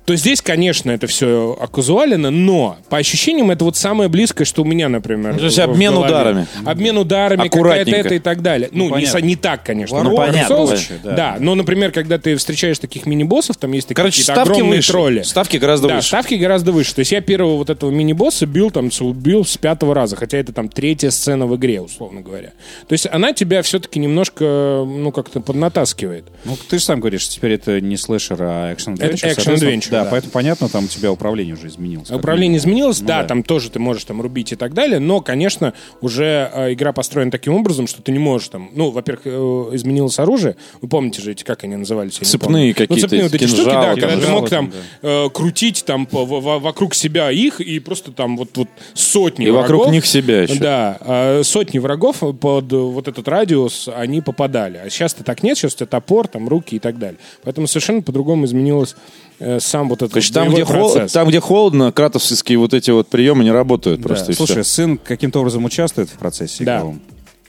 то здесь, конечно, это все оказуалено, но по ощущениям это вот самое близкое, что у меня, например. То есть обмен голове. ударами. Обмен ударами, какая-то Аккуратненько. это и так далее. Ну, не, понятно. со- не так, конечно. Dark понятно, короче, да. да. но, например, когда ты встречаешь таких мини-боссов, там есть такие Короче, какие-то ставки огромные выше. тролли. Ставки гораздо да, выше. ставки гораздо выше. То есть я первого вот этого мини-босса бил там, убил с пятого раза, хотя это там третья сцена в игре, условно говоря. То есть она тебя все-таки немножко, ну, как-то поднатаскивает. Ну, ты же сам говоришь, теперь это не слэшер, а экшен Это adventure. Да, да. поэтому понятно, там у тебя управление уже изменилось. Управление изменилось, Ну да, да. там тоже ты можешь там рубить и так далее, но, конечно, уже э, игра построена таким образом, что ты не можешь там, ну, во-первых, э, изменилось оружие, вы помните же эти, как они назывались? Цепные помню. какие-то, Ну, цепные вот эти штуки, кинжалы, да, когда ты мог там э, крутить там по- во- вокруг себя их и просто там вот, вот сотни И вокруг врагов. них себя еще. Да, а сотни врагов под э, вот этот радиус, они попадали. А сейчас-то так нет, сейчас у тебя топор, там руки и так далее. Поэтому совершенно по-другому изменилось э, сам вот этот Короче, там где, хол- процесс. там, где холодно, кратовские вот эти вот приемы не работают Да. просто. Слушай, всё. сын каким-то образом участвует в процессе Да. игровом?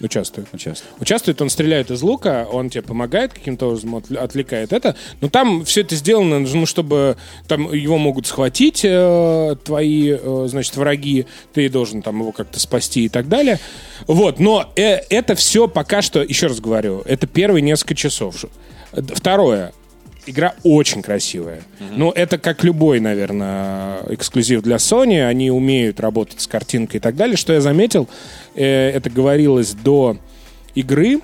Участвует. Участвует. Участвует, он стреляет из лука, он тебе помогает каким-то образом, отвл- отвлекает это. Но там все это сделано, ну, чтобы там его могут схватить э, твои, э, значит, враги, ты должен там его как-то спасти и так далее. Вот, но э, это все пока что, еще раз говорю, это первые несколько часов. Э, Второе. Игра очень красивая. Ну, это как любой, наверное, эксклюзив для Sony. Они умеют работать с картинкой и так далее. Что я заметил, э, это говорилось до игры,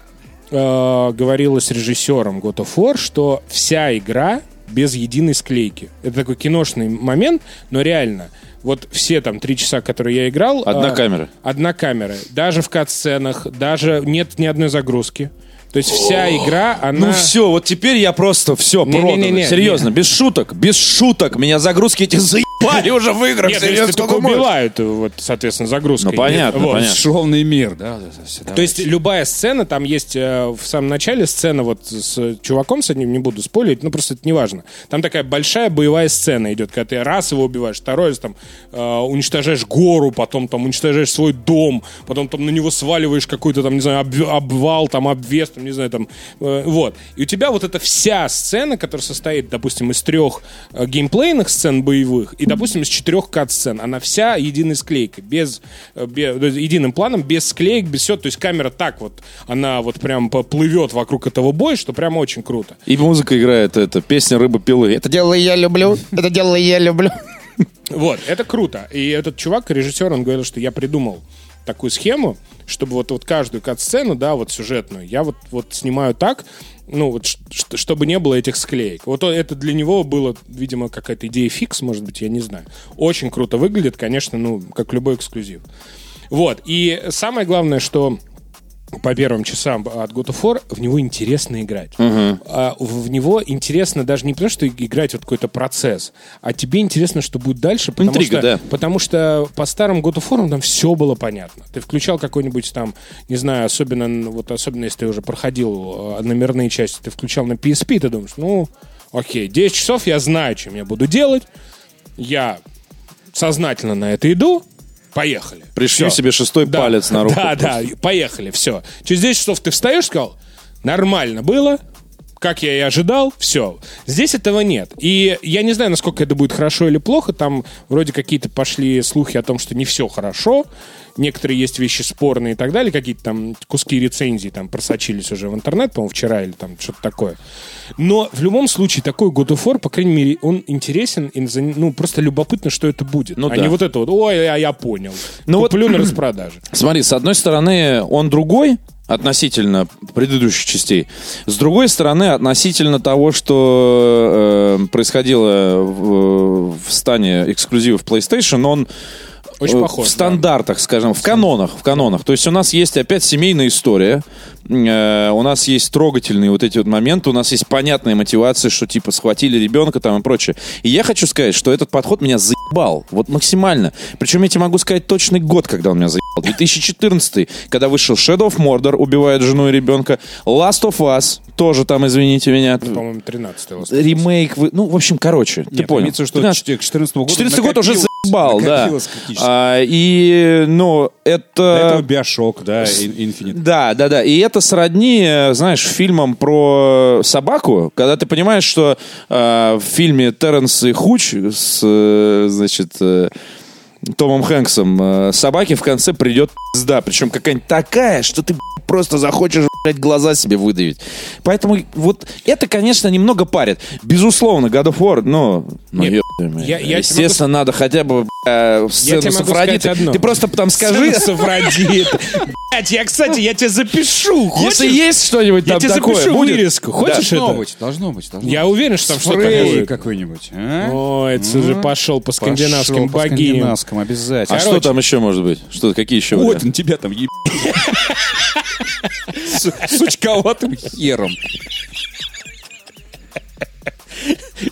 э, говорилось режиссером God of War, что вся игра без единой склейки. Это такой киношный момент, но реально, вот все там три часа, которые я играл... Одна э, камера. Одна камера. Даже в кат-сценах, даже нет ни одной загрузки. То есть вся игра, она... Ну все, вот теперь я просто все Не-не-не-не, продано. Серьезно, без шуток, без шуток. Меня загрузки эти заебали уже в играх. Нет, серьезно, только убивают, вот, соответственно, загрузкой. Ну, понятно, Вот. понятно. Шовный мир, да? да, да, все, То есть любая сцена, там есть э, в самом начале сцена вот с чуваком с одним, не буду спойлерить, ну просто это не важно. Там такая большая боевая сцена идет, когда ты раз его убиваешь, второй раз там э, уничтожаешь гору, потом там уничтожаешь свой дом, потом там на него сваливаешь какой-то там, не знаю, обв- обвал, там обвес, там, не знаю, там, э, вот. И у тебя вот эта вся сцена, которая состоит, допустим, из трех э, геймплейных сцен боевых и, допустим, из четырех кат-сцен, она вся единой склейкой, без, э, бе- то есть единым планом, без склеек, без всего. То есть камера так вот, она вот прям поплывет вокруг этого боя, что прям очень круто. И музыка играет, это песня рыба пилы. Это дело я люблю, это дело я люблю. Вот, это круто. И этот чувак, режиссер, он говорил, что я придумал такую схему, чтобы вот, вот каждую кат-сцену, да, вот сюжетную, я вот, вот снимаю так, ну, вот, чтобы не было этих склеек. Вот это для него было, видимо, какая-то идея фикс, может быть, я не знаю. Очень круто выглядит, конечно, ну, как любой эксклюзив. Вот, и самое главное, что по первым часам от God of War в него интересно играть. А в него интересно даже не потому, что играть вот какой-то процесс, а тебе интересно, что будет дальше. Потому Интрига, что, да. Потому что по старым God of War там все было понятно. Ты включал какой-нибудь там, не знаю, особенно, вот особенно если ты уже проходил э, номерные части, ты включал на PSP, ты думаешь, ну, окей, 10 часов я знаю, чем я буду делать, я сознательно на это иду, поехали. Всё. себе шестой Да. палец на руку. Да, да, поехали, все. Через 10 часов ты встаешь, сказал, нормально было, как я и ожидал, все. Здесь этого нет. И я не знаю, насколько это будет хорошо или плохо. Там вроде какие-то пошли слухи о том, что не все хорошо. Некоторые есть вещи спорные и так далее, какие-то там куски рецензий там просочились уже в интернет, по-моему, вчера или там что-то такое. Но в любом случае такой God of War, по крайней мере, он интересен, и, ну, просто любопытно, что это будет. Ну а да. не вот это вот, ой, а я понял. Ну вот- Куплю на распродаже. Смотри, с одной стороны, он другой относительно предыдущих частей. С другой стороны, относительно того, что э, происходило в, в стане эксклюзивов PlayStation, он Очень э, похож, в да. стандартах, скажем, в канонах, в канонах. То есть у нас есть опять семейная история, э, у нас есть трогательные вот эти вот моменты, у нас есть понятная мотивация, что типа схватили ребенка там и прочее. И я хочу сказать, что этот подход меня заебал, вот максимально. Причем я тебе могу сказать точный год, когда он меня заебал. 2014, когда вышел Shadow of Mordor, убивает жену и ребенка, Last of Us, тоже там, извините меня, По-моему, 13 лос. ремейк, вы- ну, в общем, короче, ты Нет, понял. имеется, что 13 к 14 году 14 год уже заебал, да. А, и, ну, До этого это... Биошок, да, и Infinite. Да, да, да. И это сродни, знаешь, фильмам про собаку, когда ты понимаешь, что э, в фильме Терренс и Хуч с, э, значит, э, Томом Хэнксом э, собаке в конце придет пизда. Причем какая-нибудь такая, что ты просто захочешь глаза себе выдавить. Поэтому вот это, конечно, немного парит. Безусловно, God of War, ну, ну Нет, я- я тебе естественно, надо хотя бы э, сцену тебе с Афродитой. Ты просто там скажи, Сафродит. Блять, я, кстати, я тебя запишу. Хочешь? если есть что-нибудь Я там тебе такое, запишу будет? вырезку. Хочешь Должно это? быть, должно быть. Должно Я быть. уверен, что там что-то будет. какой-нибудь. а? Ой, это уже пошел по скандинавским Пошел по богиням. скандинавскому обязательно. А Короче. что там еще может быть? Что, какие еще Вот варианты? он тебя там еб... С сучковатым хером.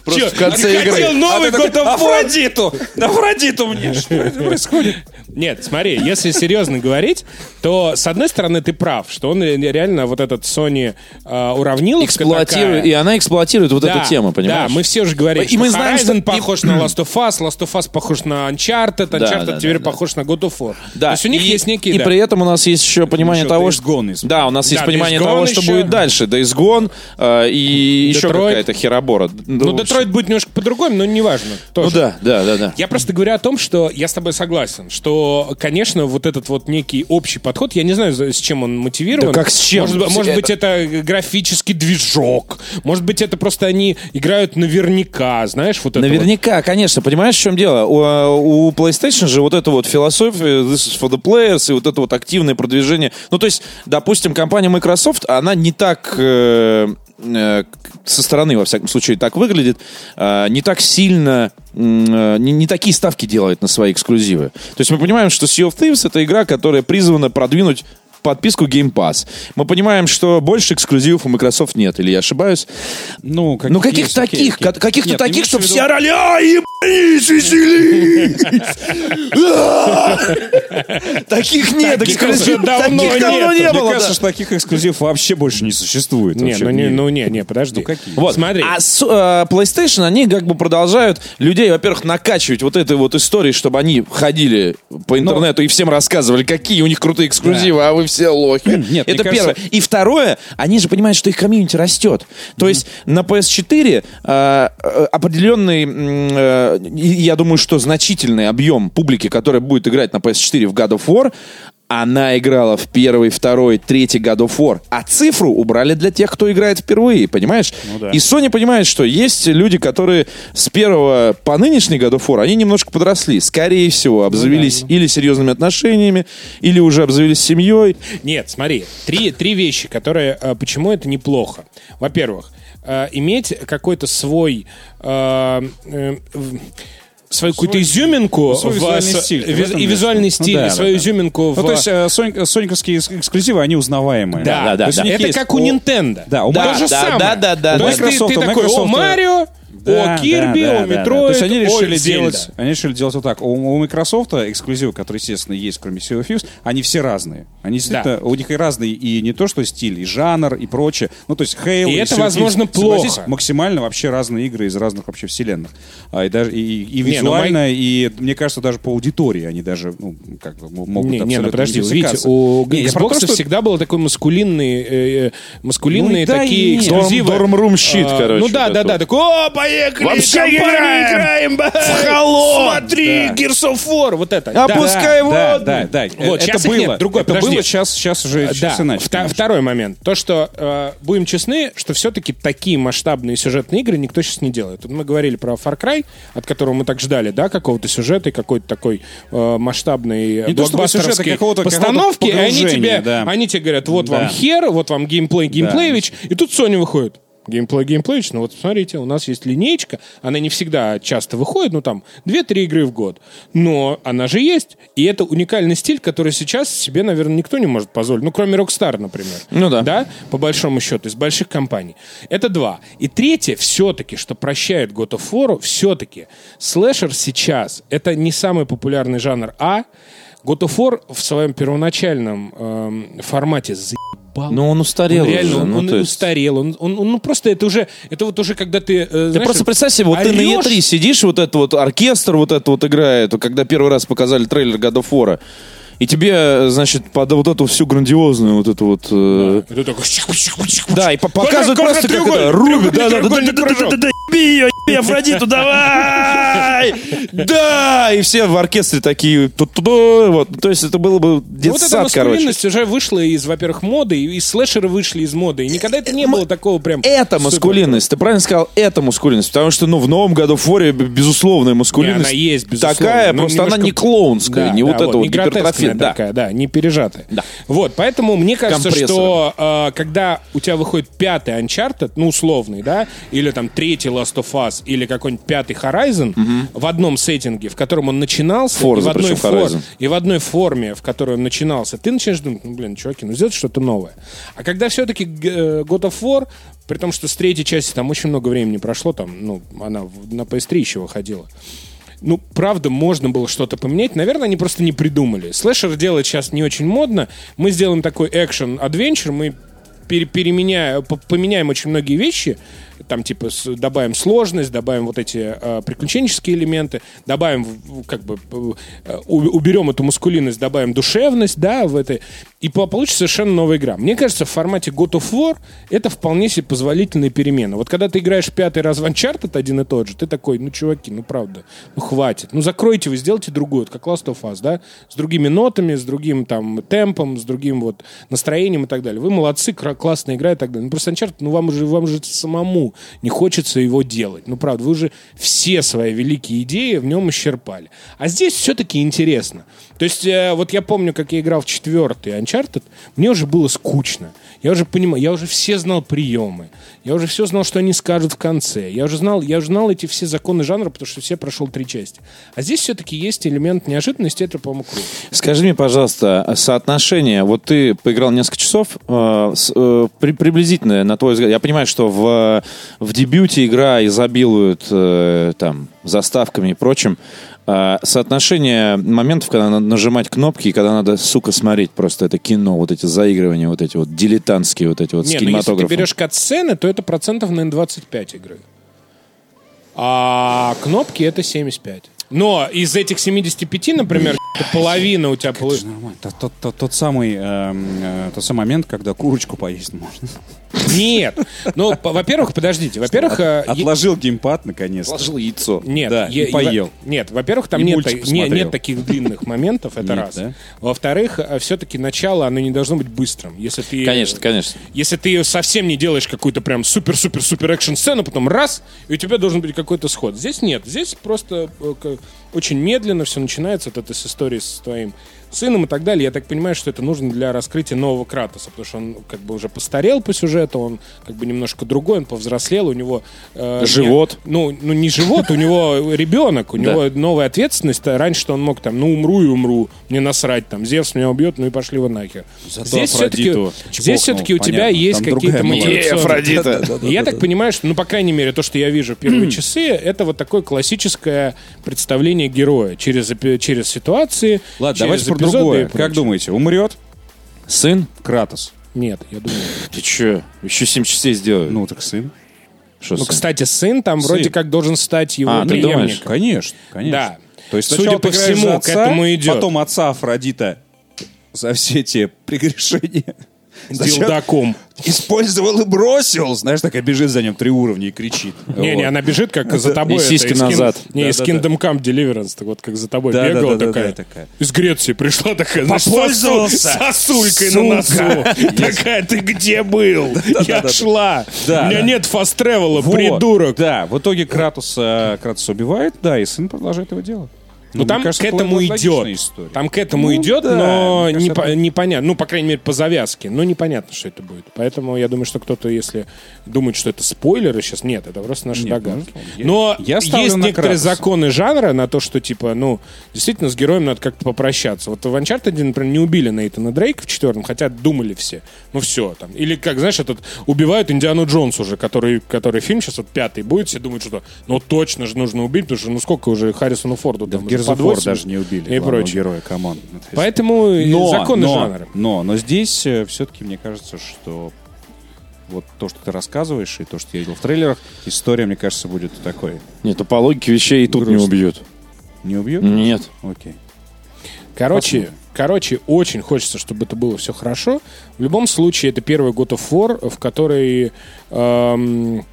Просто в конце игры. хотел новый А ты такой? Афродиту! Афродиту мне! Что происходит? Нет, смотри, если серьезно говорить, то, с одной стороны, ты прав, что он реально вот этот Sony э, уравниловка Эксплуатирует, такая. и она эксплуатирует вот Да, эту тему, понимаешь? Да, мы все уже говорим, И что мы знаем, Horizon что- похож на Last of Us, Last of Us похож на Uncharted, Uncharted да, теперь да, да. похож на God of War. Да, То есть у них и, есть некие... И да. при этом у нас есть еще понимание Еще того, что... Gone есть. Да, у нас есть Да, понимание Days Gone того, что еще. будет дальше. Days Gone э, и еще Detroit. какая-то херобора. Ну, Детройт будет немножко по-другому, но неважно. Ну Тоже. да, да, да, да. Я просто говорю о том, что я с тобой согласен, что, конечно, вот этот вот некий общий подход, я не знаю, с чем он мотивирован. Да как с чем? Может, быть- может Это- быть, это графический движок, может быть, это просто они играют наверняка, знаешь, вот это вот. Наверняка, конечно. Понимаешь, в чем дело? У, у PlayStation же вот эта вот философия this is for the players и вот это вот активное продвижение. Ну, то есть, допустим, компания Microsoft, она не так э, со стороны, во всяком случае, так выглядит, э, не так сильно, э, не, не такие ставки делает на свои эксклюзивы. То есть мы понимаем, что Sea of Thieves это игра, которая призвана продвинуть подписку Game Pass. Мы понимаем, что больше эксклюзивов у Microsoft нет, или я ошибаюсь? Ну, Ну, каких есть, таких, окей. ка- каких-то Нет, таких, имеется что в виду- все орали, а, ебались, веселись! А! Таких нет, Таких эксклюзив- уже давно не Мне было. кажется, да. что таких эксклюзивов вообще больше не существует. Не, ну не, ну не, не, подожди. Ну, какие? Вот, смотри. А э, PlayStation, они как бы продолжают людей, во-первых, накачивать вот этой вот историей, чтобы они ходили по интернету и всем рассказывали, какие у них крутые эксклюзивы, а вы все лохи. Нет, Это кажется- первое. И второе, они же понимают, что их комьюнити растет. То есть на PS4 э, э, определенный, э, я думаю, что значительный объем публики, которая будет играть на PS4 в God of War, она играла в первый, второй, третий God of War, а цифру убрали для тех, кто играет впервые, понимаешь? Ну да. И Sony понимает, что есть люди, которые с первого по нынешний God of War, они немножко подросли. Скорее всего, обзавелись или серьезными отношениями, или уже обзавелись семьей. Нет, смотри, три, три вещи, которые... э, Почему это неплохо? Во-первых, э, иметь какой-то свой... э, э, свою какую-то изюминку свой в- визуальный стиль, виз- и визуальный виду? Ну стиль, да, и да, свою да. изюминку в... Ну, то есть э, Сонь- соньковские эс- эксклюзивы, они узнаваемые. да, да, есть да. это есть как у Nintendo. Да, у да, да, да, да, То да. есть ты- ты такой, о, Марио, Да, о, Кирби, да, да, о, да, да. Метроид, То есть они решили, делать, они решили делать вот так. У, у Microsoft эксклюзивы, которые, естественно, есть, кроме Sea of Thieves, они все разные. Они действительно, у них и разные, и не то, что стиль, и жанр, и прочее. Ну, то есть Halo И это, Sea Thieves, возможно, согласись, плохо. максимально вообще разные игры из разных вообще вселенных. А, и, даже, и, и Не, ну, визуально, и, мне кажется, даже по аудитории они даже, ну, как могут Не, не, ну абсолютно подожди, видите, у Не, Xbox то, что- всегда был такой маскулинный, э, э, маскулинные Ну и да, такие и эксклюзивы. Dorm Room щит, А, короче, Ну да, да, да, такой, поехали, Вообще играем! играем, В Halo! Смотри, Да. Gears of War, вот это. А Да. пускай да, вот. да, да. Вот, это было. нет, другой, это подожди. было, сейчас, сейчас уже Да, сейчас иначе. вта- второй момент. То, что, э, будем честны, что все-таки такие масштабные сюжетные игры никто сейчас не делает. Мы говорили про Far Cry, от которого мы так ждали, да, какого-то сюжета и какой-то такой э, масштабной э, Не сюжета, блокбастерской какого-то- постановки. какого-то и они тебе, да. они тебе говорят, вот Да. вам хер, вот вам геймплей, геймплеевич, и тут Sony выходит. Геймплей, геймплеевич, ну вот смотрите, у нас есть линейка, она не всегда часто выходит, ну там 2-3 игры в год, но она же есть, и это уникальный стиль, который сейчас себе, наверное, никто не может позволить, ну кроме Rockstar, например. Ну да. Да, по большому счету, из больших компаний. Это два. И третье, все-таки, что прощает God of War, все-таки слэшер сейчас, это не самый популярный жанр, а God of War в своем первоначальном эм, формате заебал. Ну, он устарел Он реально, уже, он, ну, он есть- устарел. Он, он, он- ну, просто это уже, это вот уже когда ты, э, Ты знаешь, просто представь себе, вот ты на орёшь, E3 сидишь, вот этот вот оркестр вот это вот играет, когда первый раз показали трейлер God of War, и тебе, э, значит, под вот эту всю грандиозную вот эту вот... э, и ты такой. Да, и по- показывают Коврик, просто как это, рубят, да, да, да, да, да, да, да, да, еби ее, еби Афродиту, давай! Да! И все в оркестре такие, вот, то есть это было бы Ну, Вот эта детсад, короче. маскулинность уже вышла из, во-первых, моды, и из слэшеры вышли из моды. И никогда это не было такого прям... Это маскулинность, ты правильно сказал, это маскулинность, потому что, ну, в новом году в форе безусловная маскулинность. Не, она есть, безусловно. Такая, но просто она не клоунская, Да, не да, вот эта вот не гипертрофия. Да. такая, да, не пережатая. Да. Вот, поэтому мне кажется, что э, когда у тебя выходит пятый Uncharted, ну, условный, да, или там третий Last of Us, или какой-нибудь пятый Horizon в одном сеттинге, в котором он начинался, Forza, и, в одной фор- и в одной форме, в которой он начинался, ты начинаешь думать, ну, блин, чуваки, ну, сделать что-то новое. А когда все-таки э, God of War, при том, что с третьей части там очень много времени прошло, там, ну, она на PS3 еще выходила, ну, правда, можно было что-то поменять. Наверное, они просто не придумали. Слэшер делать сейчас не очень модно. Мы сделаем такой экшен-адвенчер, мы пере- переменяем, по- поменяем очень многие вещи, там типа добавим сложность, добавим вот эти э, приключенческие элементы, добавим как бы э, уберем эту маскулинность, добавим душевность, да, в это, и по- получится совершенно новая игра. Мне кажется, в формате God of War это вполне себе позволительная перемена. Вот когда ты играешь пятый раз в Uncharted один и тот же, ты такой, ну, чуваки, ну, правда, ну, хватит. Ну, закройте вы, сделайте другую, вот как Last of Us, да, с другими нотами, с другим там темпом, с другим вот настроением и так далее. Вы молодцы, классная игра и так далее. Ну, просто Uncharted, ну, вам же, вам же самому не хочется его делать. Ну, правда, вы уже все свои великие идеи в нем исчерпали. А здесь все-таки интересно. То есть, э, вот я помню, как я играл в четвертый Uncharted, мне уже было скучно. Я уже понимал, я уже все знал приемы. Я уже все знал, что они скажут в конце. Я уже знал, я уже знал эти все законы жанра, потому что все прошел три части. А здесь все-таки есть элемент неожиданности, это, по-моему, круто. Скажи мне, пожалуйста, соотношение, вот ты поиграл несколько часов, э, э, при- приблизительно, на твой взгляд, я понимаю, что в, в дебюте игра изобилует э, там заставками и прочим, соотношение моментов, когда надо нажимать кнопки и когда надо, сука, смотреть просто это кино, вот эти заигрывания, вот эти вот дилетантские вот эти вот с Не, ну если ты кинематографом. берешь кат-сцены, то это процентов, наверное, 25 игры. А кнопки это 75. Но из этих 75, например, половина у тебя... Нормально. Тот, тот- тот- тот самый, эм, э, тот самый момент, когда курочку поесть можно. Нет. Ну, во-первых, подождите. Во-первых... э, Отложил геймпад, наконец. Положил яйцо. Нет, Да, и поел. Нет, во-первых, там нет, не- таких длинных моментов, это Нет, раз. да? Во-вторых, все-таки начало, оно не должно быть быстрым. Если ты, Конечно, конечно. Если ты совсем не делаешь какую-то прям супер-супер-супер экшн-сцену, потом раз, и у тебя должен быть какой-то сход. Здесь нет. Здесь просто э, очень медленно все начинается. Вот это с истории с твоим сыном и так далее. Я так понимаю, что это нужно для раскрытия нового Кратоса, потому что он как бы уже постарел по сюжету, он как бы немножко другой, он повзрослел, у него... э, Живот. не- ну, ну, не живот, у него ребенок, у него новая ответственность. Раньше-то он мог там, ну, умру и умру, мне насрать, там, Зевс меня убьет, ну и пошли вы нахер. Здесь все-таки, здесь все-таки у тебя есть какие-то мотивационные- Я так понимаю, что, ну, по крайней мере, то, что я вижу первые часы, это вот такое классическое представление героя через, через ситуации, Ладно, через давайте эпизоды другое. Как думаете, умрет Сын? Кратос? Нет, я думаю. Ты че? Еще семь частей сделаю. Ну, так сын. Что Ну, сын? кстати, сын там Сын. вроде как должен стать его А, ты преемником. думаешь? Конечно, конечно. Да. То есть Судя по ты всему, за к отца, этому идет. потом отца Афродита за все те прегрешения с дилдаком. Использовал и бросил. Знаешь, такая бежит за ним три уровня и кричит. Не, не, она бежит, как за тобой. И это, сиськи из Kin- назад. Не, из Да-да-да. Kingdom Come Deliverance, так вот как за тобой Да, бегала да, да, да, такая. да, такая. Из Греции пришла такая, Попользовался, сосу- сосулькой на сука. носу. Такая, ты где был? Я да. шла. Да, У меня да. нет фаст-тревела, придурок. Да, в итоге Кратуса, Кратуса убивает, да, и сын продолжает его дело. Ну, мне там кажется, к этому идет. история. Там к этому Ну, идет, да, но не по- непонятно. Ну, по крайней мере, по завязке. Но непонятно, что это будет. Поэтому я думаю, что кто-то, если думает, что это спойлеры сейчас, нет, это просто наши Нет, догадки. ну, я- Но я ставлю есть на некоторые Кратуса. законы жанра на то, что, типа, ну, действительно, с героем надо как-то попрощаться. Вот в Uncharted, например, не убили Нейтана Дрейка в четвертом, хотя думали все. Ну, все там. Или, как, знаешь, этот убивают Индиану Джонс уже, который, который фильм сейчас вот пятый будет, все думают, что, ну, точно же нужно убить, потому что, ну, сколько уже Харрисону Форду Да там 80 даже не убили и прочее. героя. Ну, то есть- Поэтому но, законы но, жанра. Но, но здесь все-таки мне кажется, что вот то, что ты рассказываешь, и то, что я видел в трейлерах, история, мне кажется, будет такой. Нет, ну по логике вещей и тут не Грустно. убьют. Не убьет? Нет. Окей. Короче, Посмотрим. короче, очень хочется, чтобы это было все хорошо. В любом случае, это первый God of War, в который, эм,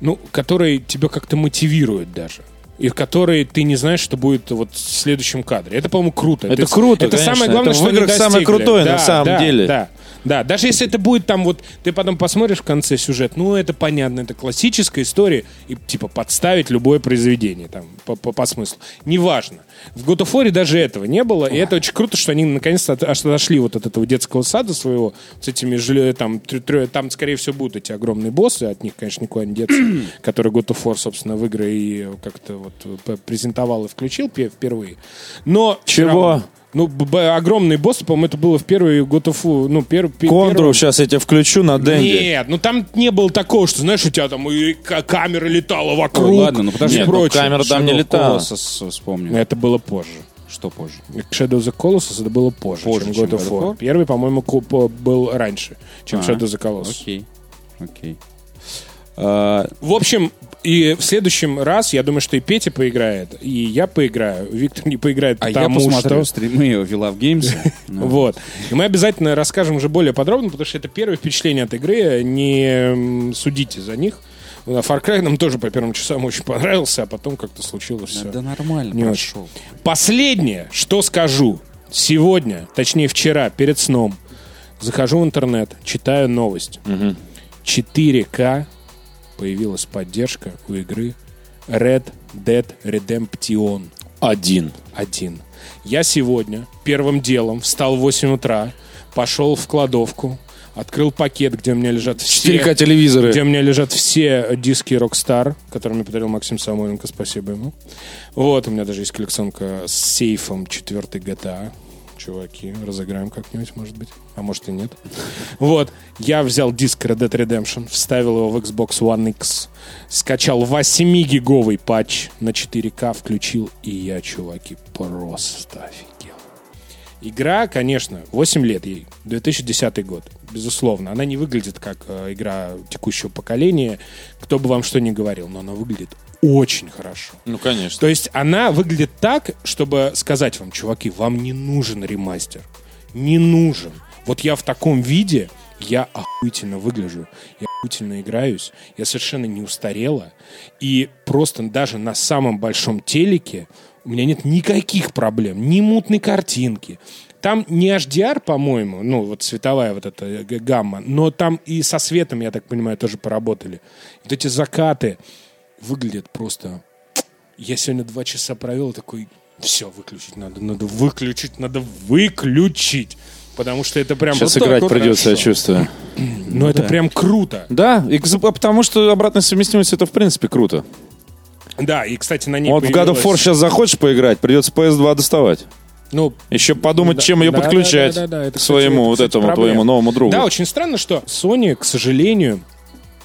ну, который тебя как-то мотивирует даже. И в который ты не знаешь, что будет вот в следующем кадре. Это, по-моему, круто. Это круто, Это конечно. самое главное, Это в что они играх самое достигли. крутое на Да, самом да, деле. Да, да. Даже если это будет там вот... Ты потом посмотришь в конце сюжет, ну, это понятно, это классическая история, и типа подставить любое произведение там по, по, по смыслу. Неважно. В God of War даже этого не было, и это очень круто, что они наконец-то отошли вот от этого детского сада своего с этими желе- там, трё- трё- там, скорее всего, будут эти огромные боссы, от них, конечно, никуда не деться, которые God of War, собственно, в игры и как-то вот презентовал и включил пе- впервые. Но... Чего? равно- Ну, огромные боссы, по-моему, это было в первый God of War, ну, пер, пе- Контру первом- сейчас я тебя включу на Денде. нет, ну там не было такого, что, знаешь, у тебя там и камера летала вокруг. Ой, ладно, ну подожди. Нет, ну, прочее. камера там не Shadow летала. Colossus вспомню. Это было позже. Что позже? Shadow of the Colossus это было позже, Позже, чем чем God of War. War? Первый, по-моему, был раньше, чем А, Shadow of the Colossus. Окей. Окей. А, В общем, и в следующем раз, я думаю, что и Петя поиграет, и я поиграю. Виктор не поиграет, а я потому посмотрю что... стримы We Love Games. Вот. И мы обязательно расскажем уже более подробно, потому что это первое впечатление от игры. Не судите за них. А Far Cry нам тоже по первым часам очень понравился, а потом как-то случилось все. Да нормально Не прошел. Последнее, что скажу. Сегодня, точнее вчера, перед сном, захожу в интернет, читаю новость. 4К появилась поддержка у игры Red Dead Redemption Один. 1. Я сегодня первым делом встал в 8 утра, пошел в кладовку, открыл пакет, где у меня лежат все... 4К телевизоры. Где у меня лежат все диски Rockstar, которые мне подарил Максим Самойленко, спасибо ему. Вот, у меня даже есть коллекционка с сейфом 4 GTA. Чуваки, разыграем как-нибудь, может быть. А может и нет. Вот, я взял диск Red Dead Redemption, вставил его в Xbox One X, скачал 8-гиговый патч на 4К, включил, и я, чуваки, просто офигел. Игра, конечно, 8 лет ей, 2010 год, безусловно. Она не выглядит как э, игра текущего поколения, кто бы вам что ни говорил, но она выглядит очень хорошо. Ну, конечно. То есть она выглядит так, чтобы сказать вам, чуваки, вам не нужен ремастер. Не нужен. Вот я в таком виде, я охуительно выгляжу, я охуительно играюсь, я совершенно не устарела. И просто даже на самом большом телеке у меня нет никаких проблем, ни мутной картинки. Там не HDR, по-моему, ну вот цветовая вот эта э, гамма, но там и со светом, я так понимаю, тоже поработали. Вот эти закаты выглядят просто я сегодня два часа провел такой, все, выключить надо, надо выключить, надо выключить. Потому что это прям... Сейчас вот играть придется, я хорошо. чувствую. Но это прям круто. Да, и а потому что обратная совместимость это в принципе круто. Да, и, кстати, на ней Вот в God of War появилась- сейчас захочешь поиграть, придется PS2 доставать. Ну, Еще подумать, Да, чем ее да, подключать да, да, да, это, к кстати, своему это, вот кстати, этому проблема. твоему новому другу. Да, очень странно, что Sony, к сожалению,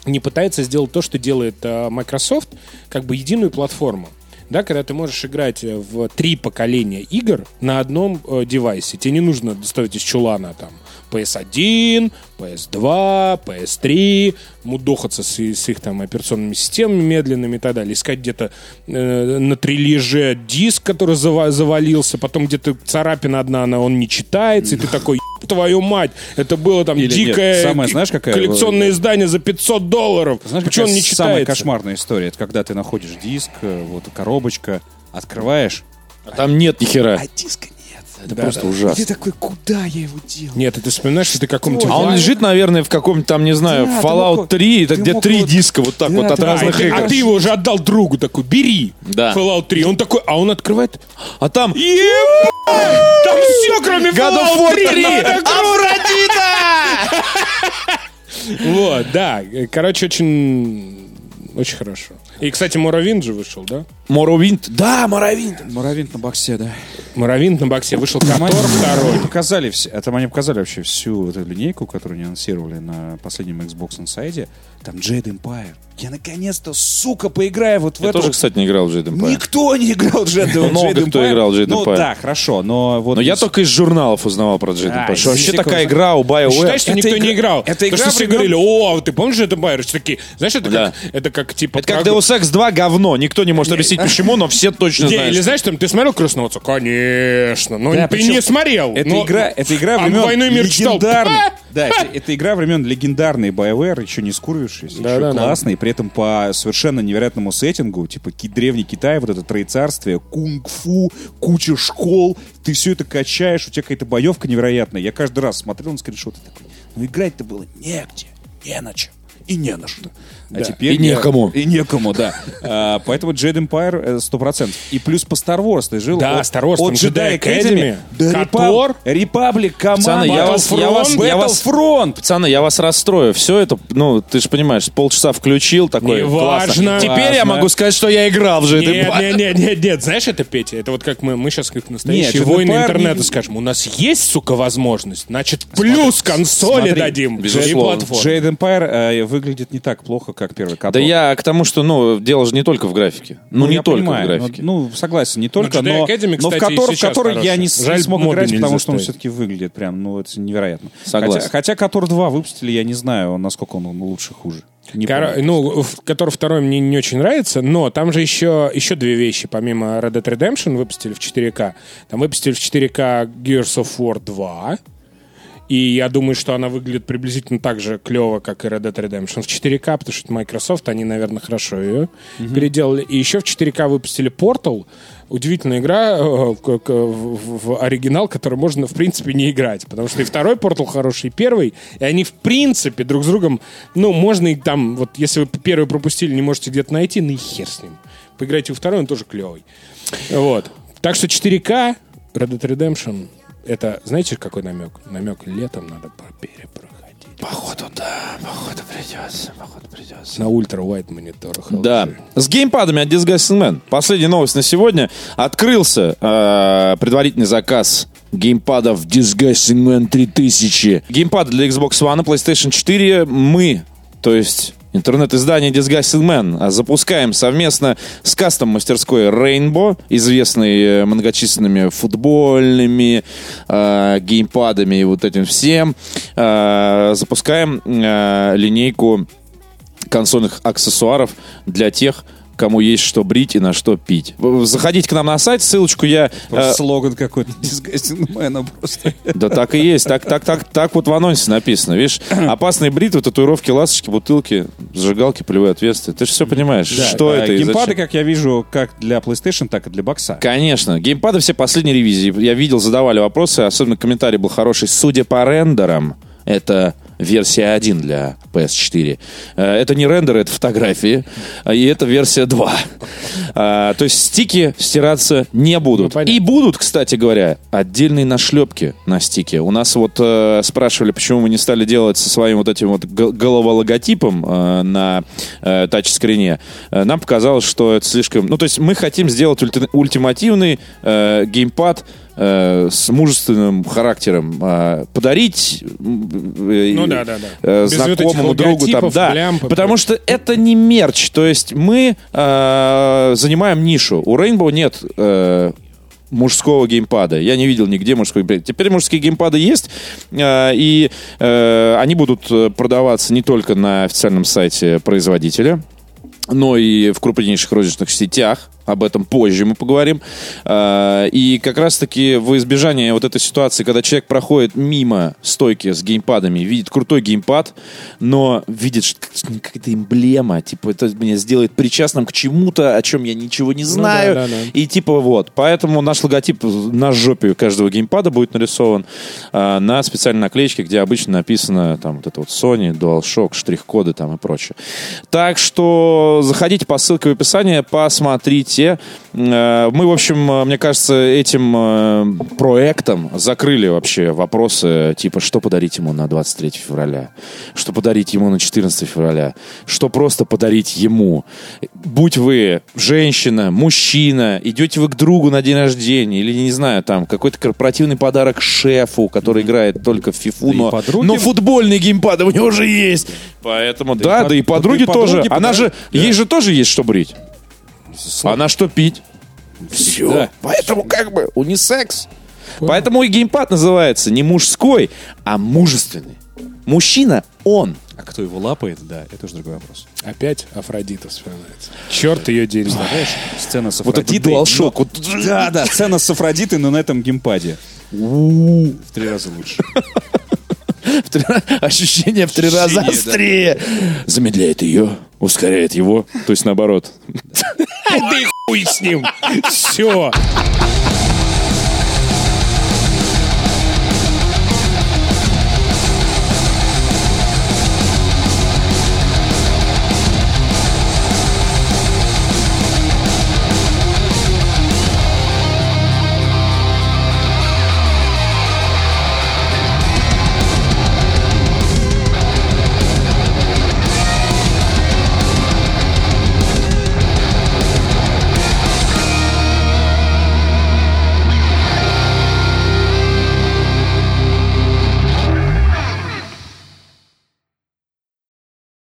не пытается сделать то, что делает э, Microsoft, как бы единую платформу. Да, когда ты можешь играть в три поколения игр на одном э, девайсе. Тебе не нужно доставать из чулана там PS1, PS2, PS3, мудохаться с, с их там операционными системами медленными и так далее. Искать где-то э, на трилеже диск, который зава- завалился, потом где-то царапина одна, она, он не читается, и ты такой, «Еб твою мать. Это было там Или нет, дикое самое, знаешь, какая- коллекционное издание за 500 долларов. Знаешь, Почему он не самая читается? кошмарная история? Это когда ты находишь диск, э, вот коробочка, открываешь, А там нет ни хера. а диска Это просто ужасно. такой, куда я его делал? Нет, ты вспоминаешь, что ты каком-то... А он лежит, наверное, в каком-то там, не знаю, Да, ты Fallout мог- 3, это ты где три вот- диска вот так Да, вот от ты- А, разных и- игр. а ты его уже отдал другу, такой, бери Да. Fallout 3. Он такой, а он открывает, А там ебать, там все, кроме God of Fallout War 3. 3! Вот, да. Короче, очень, очень хорошо. И, кстати, Моровинд же вышел, да? Morrowind. Да, Morrowind. Моровинт на боксе, да. Моровинд на боксе вышел Котор второй. показали, все, это они показали вообще всю эту линейку, которую они анонсировали на последнем Xbox Inside. Там Jade Empire. Я наконец-то, сука, поиграю вот в Я эту... тоже, кстати, не играл в Jade Empire. Никто не играл в Jade, в Много Jade кто Empire. играл в Jade Ну Empire. да, хорошо, но вот... Но я только из журналов узнавал про Jade А, Empire. Что вообще такая игра у BioWare. Считаешь, что Это никто не играл? это игра что все говорили, о, ты помнишь это Empire? Что такие, знаешь, это Да. как, это как типа... Это как Deus Ex 2 говно. Никто не может объяснить почему, но все точно знают. или знаешь, там, ты смотрел «Крестного отца»? Конечно. Но ты не смотрел. Это игра, это игра А времен «Войну и мир» читал. легендарной. А! Да, это, это игра времен легендарной BioWare, еще не скурвившись, Да, еще да, да. классной, при этом по совершенно невероятному сеттингу, типа древний Китай, вот это троецарствие, кунг-фу, куча школ, ты все это качаешь, у тебя какая-то боевка невероятная. Я каждый раз смотрел на скриншоты такой, ну играть-то было негде, не на чем. И не на что. А Да. теперь И я- некому. И некому, да. А, поэтому Jade Empire э, 100%. И плюс по Star Wars ты жил. Да, от- Star Wars, От Jedi Jedi Academy, до Котор. Republic, команда, Пацаны, я вас- я вас- я вас- Battlefront. Пацаны, я вас расстрою. Все это, ну, ты же понимаешь, полчаса включил, такой Неважно. классно. Теперь я могу сказать, что я играл в Jade Нет, Empire. нет, нет, нет, нет, знаешь это, Петя? Это вот как мы, мы сейчас как настоящие Нет, Empire интернета не- скажем. У нас есть, сука, возможность, значит, плюс консоли дадим. безусловно. Jade Empire э, выглядит не так плохо, как первый Котор. Да я к тому, что, ну, дело же не только в графике. Ну, не я только понимаю, в графике. Ну, ну, согласен, не только, но, Academy, но в кстати, в сейчас который я не, хороший. Жаль, не смог играть, потому что он все-таки выглядит прям, ну, это невероятно. Согласен. Хотя, хотя Котор 2 выпустили, я не знаю, насколько он лучше, хуже. Не Кор- помню. ну, в- который второй мне не очень нравится, но там же еще, еще две вещи, помимо Red Dead Redemption выпустили в 4К. Там выпустили в 4К Gears of War 2. И я думаю, что она выглядит приблизительно так же клево, как и Red Dead Redemption в 4К, потому что это Microsoft, они, наверное, хорошо ее переделали. И еще в 4К выпустили Portal. Удивительная игра э, в оригинал, который можно, в принципе, не играть. Потому что и второй Portal хороший, и первый. И они, в принципе, друг с другом... Ну, можно и там... Вот если вы первый пропустили, не можете где-то найти, ну и хер с ним. Поиграйте во второй, он тоже клевый. Вот. Так что 4К, Red Dead Redemption, это, знаете, какой намек? Намек летом надо по- перепроходить. Походу, да, походу придется, походу придется. На ультра-вайд мониторах. Да. С геймпадами от Disgusting Man. Последняя новость на сегодня. Открылся э, предварительный заказ геймпадов Disgusting Man 3000. Геймпады для Xbox One и PlayStation 4 мы, то есть интернет-издание Disgusting Man, а, запускаем совместно с кастом-мастерской Rainbow, известной э, многочисленными футбольными э, геймпадами и вот этим всем. Э, запускаем э, линейку консольных аксессуаров для тех, кому есть что брить и на что пить. Заходите к нам на сайт, ссылочку я... Просто э, слоган какой-то Disgusting Man просто. да так и есть, так, так, так, так вот в анонсе написано. Видишь, опасные бритвы, татуировки, ласточки, бутылки, зажигалки, полевое отверстие. Ты же все понимаешь, что А, это Геймпады, как я вижу, как для PlayStation, так и для бокса. Конечно. Геймпады все последние ревизии. Я видел, задавали вопросы, особенно комментарий был хороший. Судя по рендерам, это версия 1 для PS4. Э, Это не рендеры, это фотографии. а, И это версия 2. А, То есть стики стираться не Ну, будут. понятно. И будут, кстати говоря, отдельные нашлепки на стике. У нас вот э, спрашивали, почему мы не стали делать со своим вот этим вот головологотипом э, на э, тачскрине. Э, нам показалось, что это слишком... Ну, то есть мы хотим сделать ульти- ультимативный э, геймпад с мужественным характером. Э, подарить э, Ну да, да, да. э, знакомому другу. Там, да, лямп и потому что это не мерч. То есть мы э, занимаем нишу. У Rainbow нет э, мужского геймпада. Я не видел нигде мужской геймпад. Теперь мужские геймпады есть, э, и э, они будут э, продаваться не только на официальном сайте производителя, но и в крупнейших розничных сетях об этом позже мы поговорим. А, И как раз-таки в избежание вот этой ситуации, когда человек проходит мимо стойки с геймпадами, видит крутой геймпад, но видит что какая-то эмблема, типа это меня сделает причастным к чему-то, о чем я ничего не знаю. да, да, да. И типа вот, поэтому наш логотип на жопе каждого геймпада будет нарисован а, на специальной наклеечке, где обычно написано там вот это вот Sony, DualShock, штрих-коды там и прочее. Так что заходите по ссылке в описании, посмотрите. Э, Мы, в общем, э, мне кажется, этим э, проектом закрыли вообще вопросы, типа, что подарить ему на 23 февраля, что подарить ему на 14 февраля, что просто подарить ему. Будь вы женщина, мужчина, идете вы к другу на день рождения, или, не знаю, там, какой-то корпоративный подарок шефу, который играет только в фифу, Да но, подруге- но футбольные геймпады у него уже есть. Поэтому, Да да, да и да подруги и подруги тоже. Она же, подарят, ей же тоже есть что брить. А на что пить? Все. Да. Поэтому как бы унисекс. Поэтому и геймпад называется не мужской, а мужественный. Мужчина он. А кто его лапает, да, это уже другой вопрос. Опять Афродита вспоминается. Черт ее день. Знаешь, сцена с Афродитой. DualShock. Вот но- Да, да, сцена с Афродитой, но на этом геймпаде. В три раза лучше. ощущение в три раза острее. Замедляет ее, ускоряет его. То есть наоборот. Да и хуй с ним. Все.